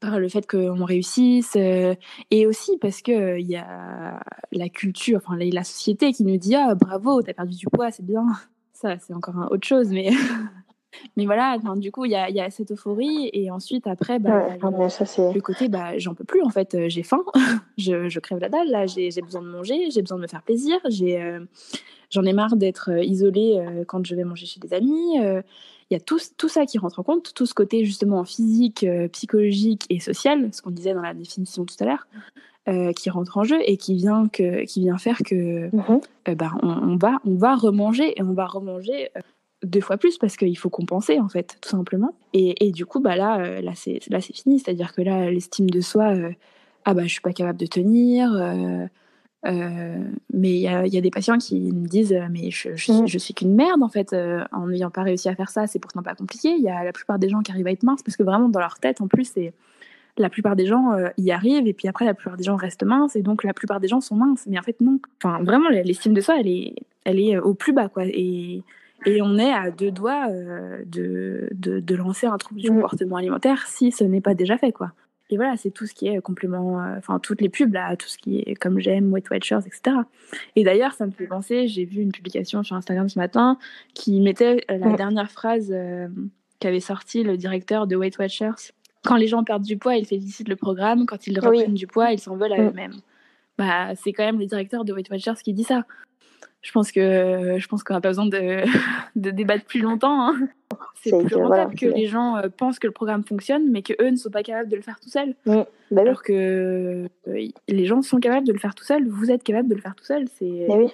par le fait qu'on réussisse, et aussi parce que il y a la culture, enfin la, société qui nous dit ah bravo, t'as perdu du poids, c'est bien. Ça c'est encore un autre chose mais mais voilà du coup il y a, y a, cette euphorie et ensuite après bah, le, côté bah j'en peux plus en fait euh, j'ai faim je, je, crève la dalle là j'ai besoin de manger j'ai besoin de me faire plaisir j'ai euh, j'en ai marre d'être euh, isolée quand je vais manger chez des amis il y a tout, tout ça qui rentre en compte, tout ce côté justement physique, psychologique et social, ce qu'on disait dans la définition tout à l'heure. Euh, qui rentre en jeu et qui vient, que, qui vient faire que mhm. euh, bah, on, va, on va remanger et on va remanger deux fois plus parce qu'il faut compenser en fait tout simplement. Et, et du coup bah là là c'est là c'est fini. C'est à dire que là l'estime de soi ah bah je suis pas capable de tenir mais il y a, y a, des patients qui me disent mais je, je, mhm. je suis qu'une merde en fait en n'ayant pas réussi à faire ça. C'est pourtant pas compliqué. Il y a la plupart des gens qui arrivent à être minces parce que vraiment dans leur tête en plus c'est la plupart des gens euh, y arrivent et puis après la plupart des gens restent minces et donc la plupart des gens sont minces. Mais en fait non. Enfin vraiment l'estime de soi elle est elle est euh, au plus bas quoi. Et et on est à deux doigts euh, de, de, de, lancer un trouble du mmh. comportement alimentaire si ce n'est pas déjà fait quoi et voilà c'est tout ce qui est complément enfin toutes les pubs là tout ce qui est comme j'aime Weight Watchers etc et d'ailleurs ça me fait penser j'ai vu une publication sur Instagram ce matin qui mettait la mmh. dernière phrase qu'avait sorti le directeur de Weight Watchers quand les gens perdent du poids, ils félicitent le programme. Quand ils reprennent du poids, ils s'en veulent à mm. eux-mêmes. Bah, c'est quand même le directeur de Weight Watchers qui dit ça. Je pense que je pense qu'on n'a pas besoin de, de, débattre plus longtemps. Hein. C'est plus rentable que les gens euh, pensent que le programme fonctionne, mais que eux ne sont pas capables de le faire tout seuls. Mm. Bah Alors que euh, les gens sont capables de le faire tout seuls. Vous êtes capable de le faire tout seul. C'est. Oui.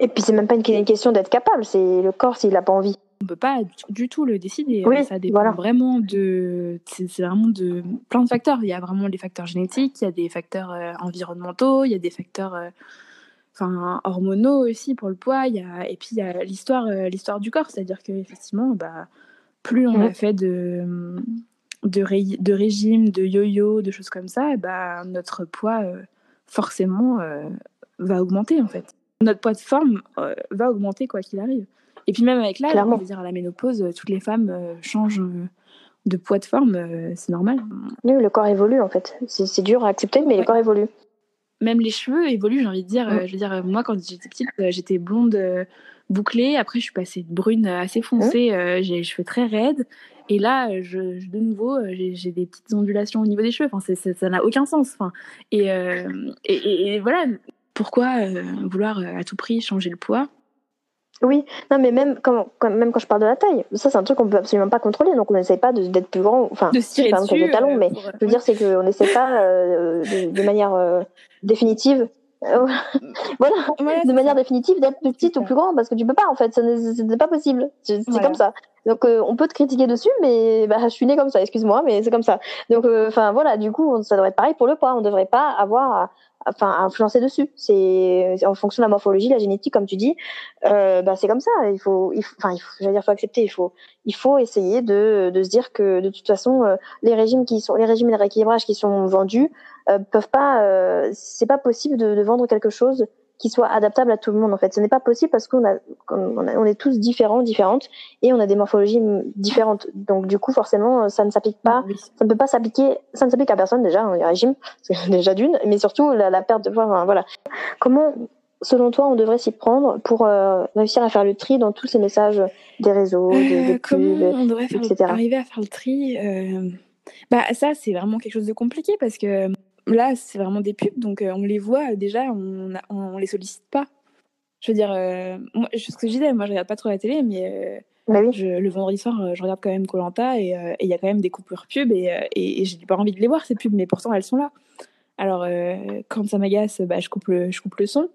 Et puis c'est même pas une question d'être capable. C'est le corps s'il n'a pas envie. On peut pas du tout le décider. Oui, ça dépend vraiment de, c'est vraiment de plein de facteurs. Il y a vraiment des facteurs génétiques, il y a des facteurs euh, environnementaux, il y a des facteurs, enfin hormonaux aussi pour le poids. Il y a, et puis il y a l'histoire, euh, l'histoire du corps, c'est-à-dire que effectivement, bah, plus on a fait de de, de régime, de yo-yo, de choses comme ça, bah, notre poids forcément va augmenter en fait. Notre poids de forme va augmenter quoi qu'il arrive. Et puis même avec l'âge, on dire à la ménopause, euh, toutes les femmes euh, changent euh, de poids de forme, c'est normal. Oui, le corps évolue en fait. C'est dur à accepter, mais le corps évolue. Même les cheveux évoluent, j'ai envie de dire. je veux dire, moi, quand j'étais petite, j'étais blonde bouclée. Après, je suis passée de brune assez foncée. j'ai les cheveux très raides. Et là, je, de nouveau, j'ai des petites ondulations au niveau des cheveux. Enfin, ça n'a aucun sens. Enfin, et, et, et, voilà, pourquoi vouloir à tout prix changer le poids? Oui, non, mais même quand, même quand je parle de la taille, ça c'est un truc qu'on peut absolument pas contrôler, donc on n'essaie pas d'être plus grand, enfin, de se par des talons, mais euh, je veux dire c'est qu'on n'essaie pas euh, de, manière euh, définitive, voilà, de manière définitive d'être plus petite ou plus grand, parce que tu peux pas en fait, ce n'est pas possible, c'est comme ça. Donc on peut te critiquer dessus, mais bah, je suis née comme ça, excuse-moi, mais c'est comme ça. Donc enfin voilà, du coup ça devrait être pareil pour le poids, on devrait pas avoir enfin influencer dessus. C'est en fonction de la morphologie, la génétique, comme tu dis. Euh, bah, c'est comme ça. Il faut, enfin, il faut, j'allais dire, faut accepter. Il faut, il faut essayer de, de se dire que de toute façon, euh, les régimes qui sont, les régimes et le rééquilibrage qui sont vendus euh, peuvent pas. Euh, c'est pas possible de, de, vendre quelque chose qui soit adaptable à tout le monde en fait. Ce n'est pas possible parce qu'on a, on est tous différents, différentes et on a des morphologies différentes. Donc du coup forcément ça ne s'applique pas, ça ne peut pas s'appliquer, ça ne s'applique à personne déjà un régime déjà d'une, mais surtout la, perte de poids. voilà. Comment selon toi, on devrait s'y prendre pour euh, réussir à faire le tri dans tous ces messages des réseaux, des, euh, comment on devrait arriver à faire le tri euh, Bah ça, c'est vraiment quelque chose de compliqué parce que là, c'est vraiment des pubs, donc on les voit déjà, on, on, les sollicite pas. Je veux dire, moi, ce que je disais, moi, je regarde pas trop la télé, mais bah le vendredi soir, je regarde quand même Colanta et il y a quand même des coupures pubs et, et, et j'ai pas envie de les voir ces pubs, mais pourtant elles sont là. Alors, quand ça m'agace, bah, je, coupe le, je coupe le son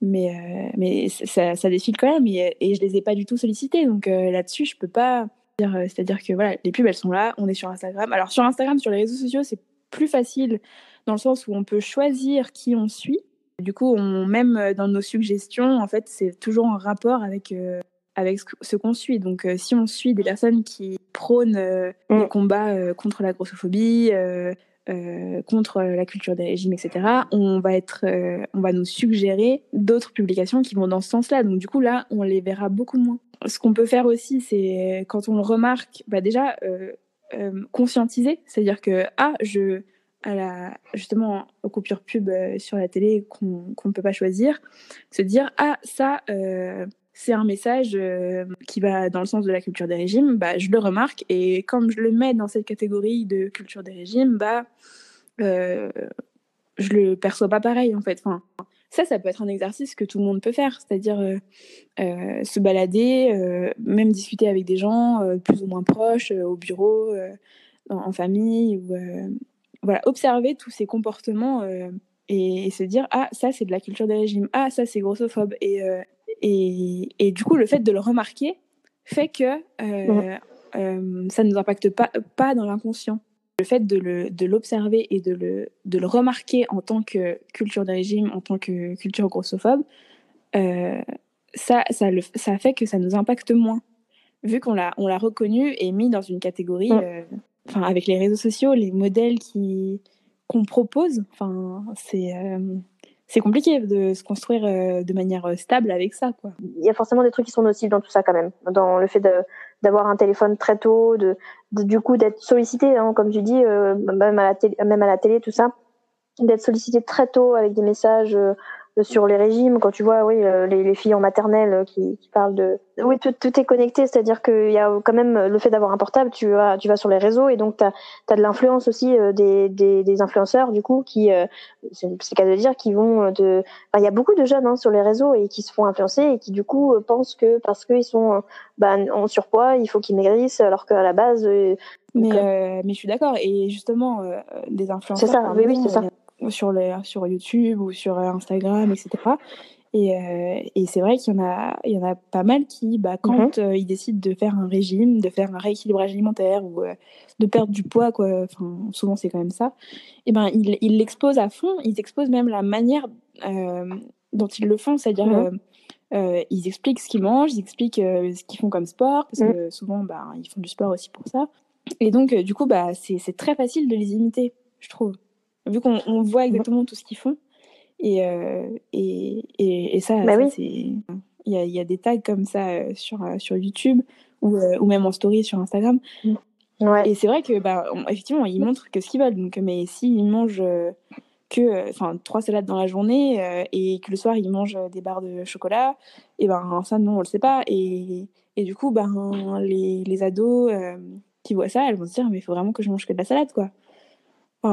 mais, euh, mais ça, ça, défile quand même et, et, je les ai pas du tout sollicités. Donc euh, là-dessus, je peux pas dire. Euh, c'est-à-dire que voilà, les pubs, elles sont là, on est sur Instagram. Alors sur Instagram, sur les réseaux sociaux, c'est plus facile dans le sens où on peut choisir qui on suit. Du coup, on, même dans nos suggestions, en fait, c'est toujours en rapport avec, avec ce qu'on suit. Donc, si on suit des personnes qui prônent des mm. combats contre la grossophobie, euh, contre la culture des régimes, etc., on va, être, euh, on va nous suggérer d'autres publications qui vont dans ce sens-là. Donc du coup, là, on les verra beaucoup moins. Ce qu'on peut faire aussi, c'est quand on le remarque, bah déjà, euh, conscientiser, c'est-à-dire que, ah, je, justement, aux coupures pub sur la télé qu'on ne peut pas choisir, se dire, ah, ça c'est un message euh, qui va dans le sens de la culture des régimes, bah, je le remarque. Et comme je le mets dans cette catégorie de culture des régimes, bah, euh, je le perçois pas pareil en fait. Enfin, ça, ça peut être un exercice que tout le monde peut faire, c'est-à-dire euh, euh, se balader, même discuter avec des gens plus ou moins proches, au bureau, en, famille, ou voilà, observer tous ces comportements et, et, se dire ah ça c'est de la culture des régimes, ah ça c'est grossophobe et et, et, du coup, le fait de le remarquer fait que euh, euh, ça ne nous impacte pas, pas dans l'inconscient. Le fait de l'observer et de le, de le remarquer en tant que culture de régime, en tant que culture grossophobe, euh, ça, ça, le, ça fait que ça nous impacte moins. Vu qu'on l'a reconnu et mis dans une catégorie, enfin avec les réseaux sociaux, les modèles qu'on propose, c'est c'est compliqué de se construire euh, de manière euh, stable avec ça. Il y a forcément des trucs qui sont nocifs dans tout ça quand même, dans le fait d'avoir un téléphone très tôt, de, du coup d'être sollicité, hein, comme tu dis, euh, même à la télé, tout ça, d'être sollicité très tôt avec des messages sur les régimes, quand tu vois oui, euh, les, les filles en maternelle euh, qui, qui parlent de... Oui, tout, tout est connecté, c'est-à-dire qu'il y a quand même le fait d'avoir un portable, tu vas, tu vas sur les réseaux et donc tu as, as, de l'influence aussi euh, des, des, des, influenceurs, du coup, qui, c'est le cas de dire, qui vont de... il y a beaucoup de jeunes hein, sur les réseaux et qui se font influencer et qui, du coup, pensent que parce qu'ils sont bah, en surpoids, il faut qu'ils maigrissent, alors qu'à la base... mais, mais je suis d'accord, et justement, des influenceurs... C'est ça, oui, oui, c'est ça sur, les, sur YouTube ou sur Instagram, etc. Et, euh, et c'est vrai qu'il y, en a, il y en a pas mal qui, bah, quand mhm. euh, ils décident de faire un régime, de faire un rééquilibrage alimentaire ou euh, de perdre du poids, quoi, enfin, souvent c'est quand même ça, et ben, ils l'exposent à fond, ils exposent même la manière dont ils le font, c'est-à-dire mhm. ils expliquent ce qu'ils mangent, ils expliquent ce qu'ils font comme sport, parce mhm. que souvent bah, ils font du sport aussi pour ça. Et donc, du coup, bah, c'est très facile de les imiter, je trouve vu qu'on voit exactement tout ce qu'ils font. Et, euh, et, et, ça, bah c'est il y a, y a, des tags comme ça euh, sur, euh, sur YouTube ou, ou même en story sur Instagram. Ouais. Et c'est vrai que, bah, effectivement, ils montrent que ce qu'ils veulent. Donc, mais s'ils mangent que enfin trois salades dans la journée et que le soir ils mangent des barres de chocolat et ben ça non on le sait pas et, et du coup ben les, les ados qui voient ça elles vont se dire mais il faut vraiment que je mange que de la salade quoi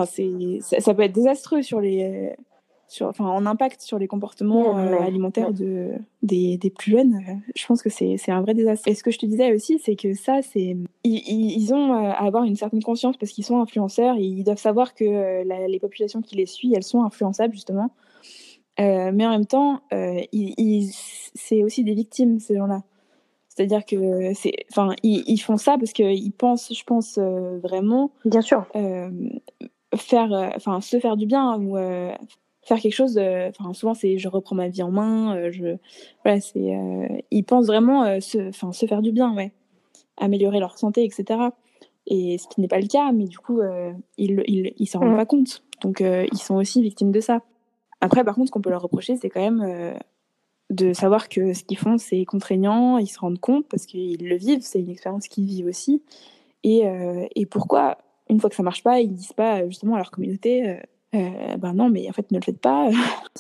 c'est, ça, peut être désastreux sur les, sur, enfin, en impact sur les comportements euh, alimentaires de, des, des, plus jeunes. Je pense que c'est, un vrai désastre. Et ce que je te disais aussi, c'est que ça, c'est, ils, ils ont euh, à avoir une certaine conscience parce qu'ils sont influenceurs et ils doivent savoir que euh, les populations qui les suivent, elles sont influençables justement. mais en même temps, ils, c'est aussi des victimes, ces gens-là. C'est-à-dire que c'est, enfin, ils, ils, font ça parce qu'ils pensent, je pense vraiment, bien sûr, faire, euh, enfin, se faire du bien ou euh, faire quelque chose. Enfin, souvent c'est je reprends ma vie en main. Euh, je, voilà, c'est, ils pensent vraiment se, enfin, se faire du bien, ouais, améliorer leur santé, etc. Et ce qui n'est pas le cas, mais du coup, ils, ils, ils s'en rendent mmh. pas compte. Donc, ils sont aussi victimes de ça. Après, par contre, ce qu'on peut leur reprocher, c'est quand même de savoir que ce qu'ils font, c'est contraignant, ils se rendent compte parce qu'ils le vivent, c'est une expérience qu'ils vivent aussi. Et, et, pourquoi, une fois que ça marche pas, ils disent pas justement à leur communauté, ben non, mais en fait, ne le faites pas.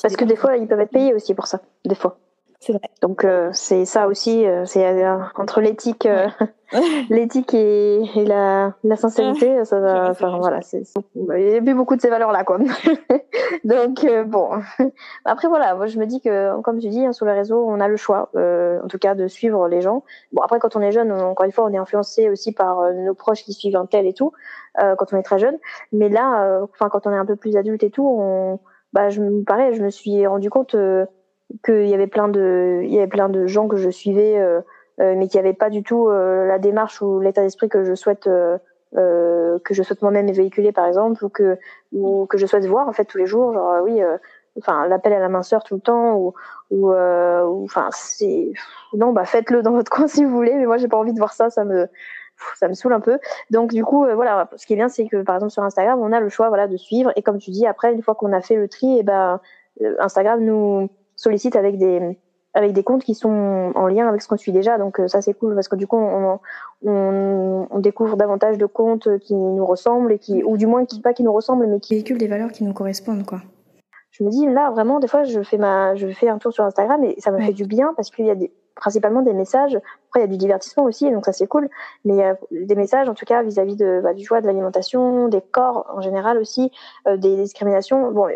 Parce que des fois, ils peuvent être payés aussi pour ça, des fois. C'est vrai. Donc euh, c'est ça aussi, euh, c'est euh, entre l'éthique, l'éthique et, la, la, sincérité, ça va. Enfin voilà, c'est, il n'y a plus beaucoup de ces valeurs là quoi. Donc bon, après voilà, moi je me dis que comme tu dis, hein, sur les réseaux, on a le choix, en tout cas de suivre les gens. Bon après quand on est jeune, encore une fois, on est influencé aussi par nos proches qui suivent un tel et tout, quand on est très jeune. Mais là, enfin quand on est un peu plus adulte et tout, on, bah je, pareil, je me suis rendu compte qu'il y avait plein de il y avait plein de gens que je suivais euh, euh, mais qui n'avaient pas du tout euh, la démarche ou l'état d'esprit que je souhaite que je souhaite moi-même véhiculer par exemple ou que ou que je souhaite voir en fait tous les jours. Genre oui enfin l'appel à la minceur tout le temps ou ou enfin c'est non bah faites-le dans votre coin si vous voulez mais moi j'ai pas envie de voir ça ça me ça me saoule un peu. Donc du coup voilà ce qui est bien c'est que par exemple sur Instagram on a le choix voilà de suivre. Et comme tu dis après une fois qu'on a fait le tri et eh ben Instagram nous sollicite avec des avec des comptes qui sont en lien avec ce qu'on suit déjà. Donc euh, ça c'est cool parce que du coup on, on, on, découvre davantage de comptes qui nous ressemblent et qui ou du moins qui pas qui nous ressemblent mais qui véhiculent des valeurs qui nous correspondent quoi. Je me dis là vraiment des fois je fais ma je fais un tour sur Instagram et ça me fait du bien parce qu'il y a des principalement des messages. Après il y a du divertissement aussi donc ça c'est cool. Mais il y a des messages en tout cas vis-à-vis de bah, du choix de l'alimentation, des corps en général aussi, euh, des discriminations. Bon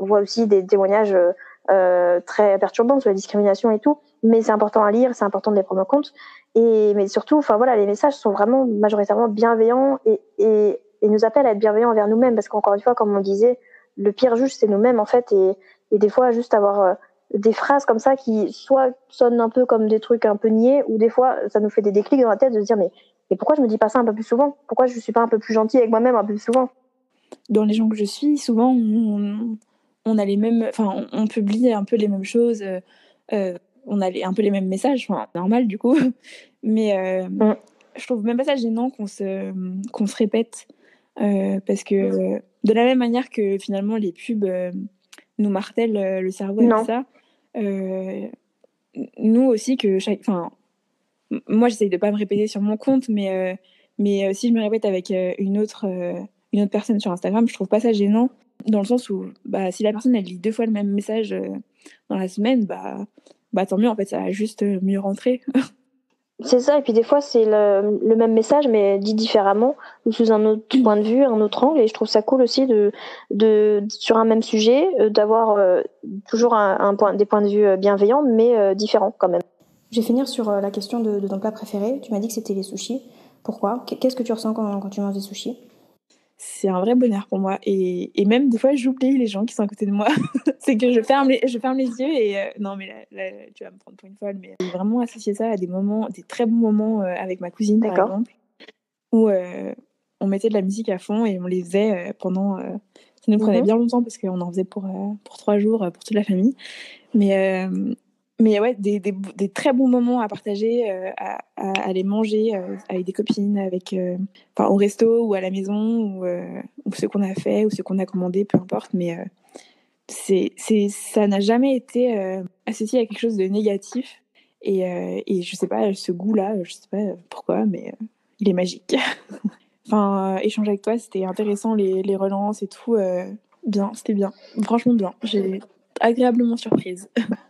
on voit aussi des témoignages euh, très perturbante sur la discrimination et tout, mais c'est important à lire, c'est important de les prendre en compte. Et mais surtout, enfin voilà, les messages sont vraiment majoritairement bienveillants et, nous appellent à être bienveillants envers nous-mêmes, parce qu'encore une fois, comme on disait, le pire juge c'est nous-mêmes en fait, et, des fois juste avoir euh, des phrases comme ça qui soit sonnent un peu comme des trucs un peu niais, ou des fois ça nous fait des déclics dans la tête de se dire mais, mais pourquoi je me dis pas ça un peu plus souvent? Pourquoi je suis pas un peu plus gentil avec moi-même un peu plus souvent? Dans les gens que je suis, souvent on, on a les mêmes, enfin, on, publie un peu les mêmes choses, euh, euh, on a un peu les mêmes messages, enfin, normal du coup. Mais euh, mm. je trouve même pas ça gênant qu'on se, qu'on se répète, parce que de la même manière que finalement les pubs nous martèlent le cerveau et tout ça, nous aussi que chaque, enfin, moi j'essaye de pas me répéter sur mon compte, mais mais si je me répète avec une autre une autre personne sur Instagram, je trouve pas ça gênant dans le sens où bah, si la personne elle lit deux fois le même message euh, dans la semaine, bah, bah tant mieux, en fait, ça va juste euh, mieux rentrer. c'est ça, et puis des fois c'est le, le, même message mais dit différemment ou sous un autre point de vue, un autre angle, et je trouve ça cool aussi de, de sur un même sujet euh, d'avoir toujours un, un, point, des points de vue bienveillants mais différents quand même. Je vais finir sur la question de, de ton plat préféré. Tu m'as dit que c'était les sushis. Pourquoi? Qu'est-ce que tu ressens quand, quand tu manges des sushis? C'est un vrai bonheur pour moi. Et, et même des fois, j'oublie les gens qui sont à côté de moi. c'est que je ferme les, je ferme les yeux et euh, non, mais là, tu vas me prendre pour une folle. Mais j'ai vraiment associé ça à des moments, des très bons moments euh, avec ma cousine, par exemple, où euh, on mettait de la musique à fond et on les faisait pendant. ça nous prenait mhm. bien longtemps parce qu'on en faisait pour, pour trois jours pour toute la famille. Mais mais ouais, des, des, des, très bons moments à partager, euh, à, aller manger euh, avec des copines, avec, euh, au resto ou à la maison, ou, ce qu'on a fait, ou ce qu'on a commandé, peu importe. Mais c'est, ça n'a jamais été associé à quelque chose de négatif. Et, et je sais pas, ce goût-là, je sais pas pourquoi, mais il est magique. enfin, échanger avec toi, c'était intéressant, les, les relances et tout. bien, c'était bien. Franchement bien. J'ai agréablement surprise.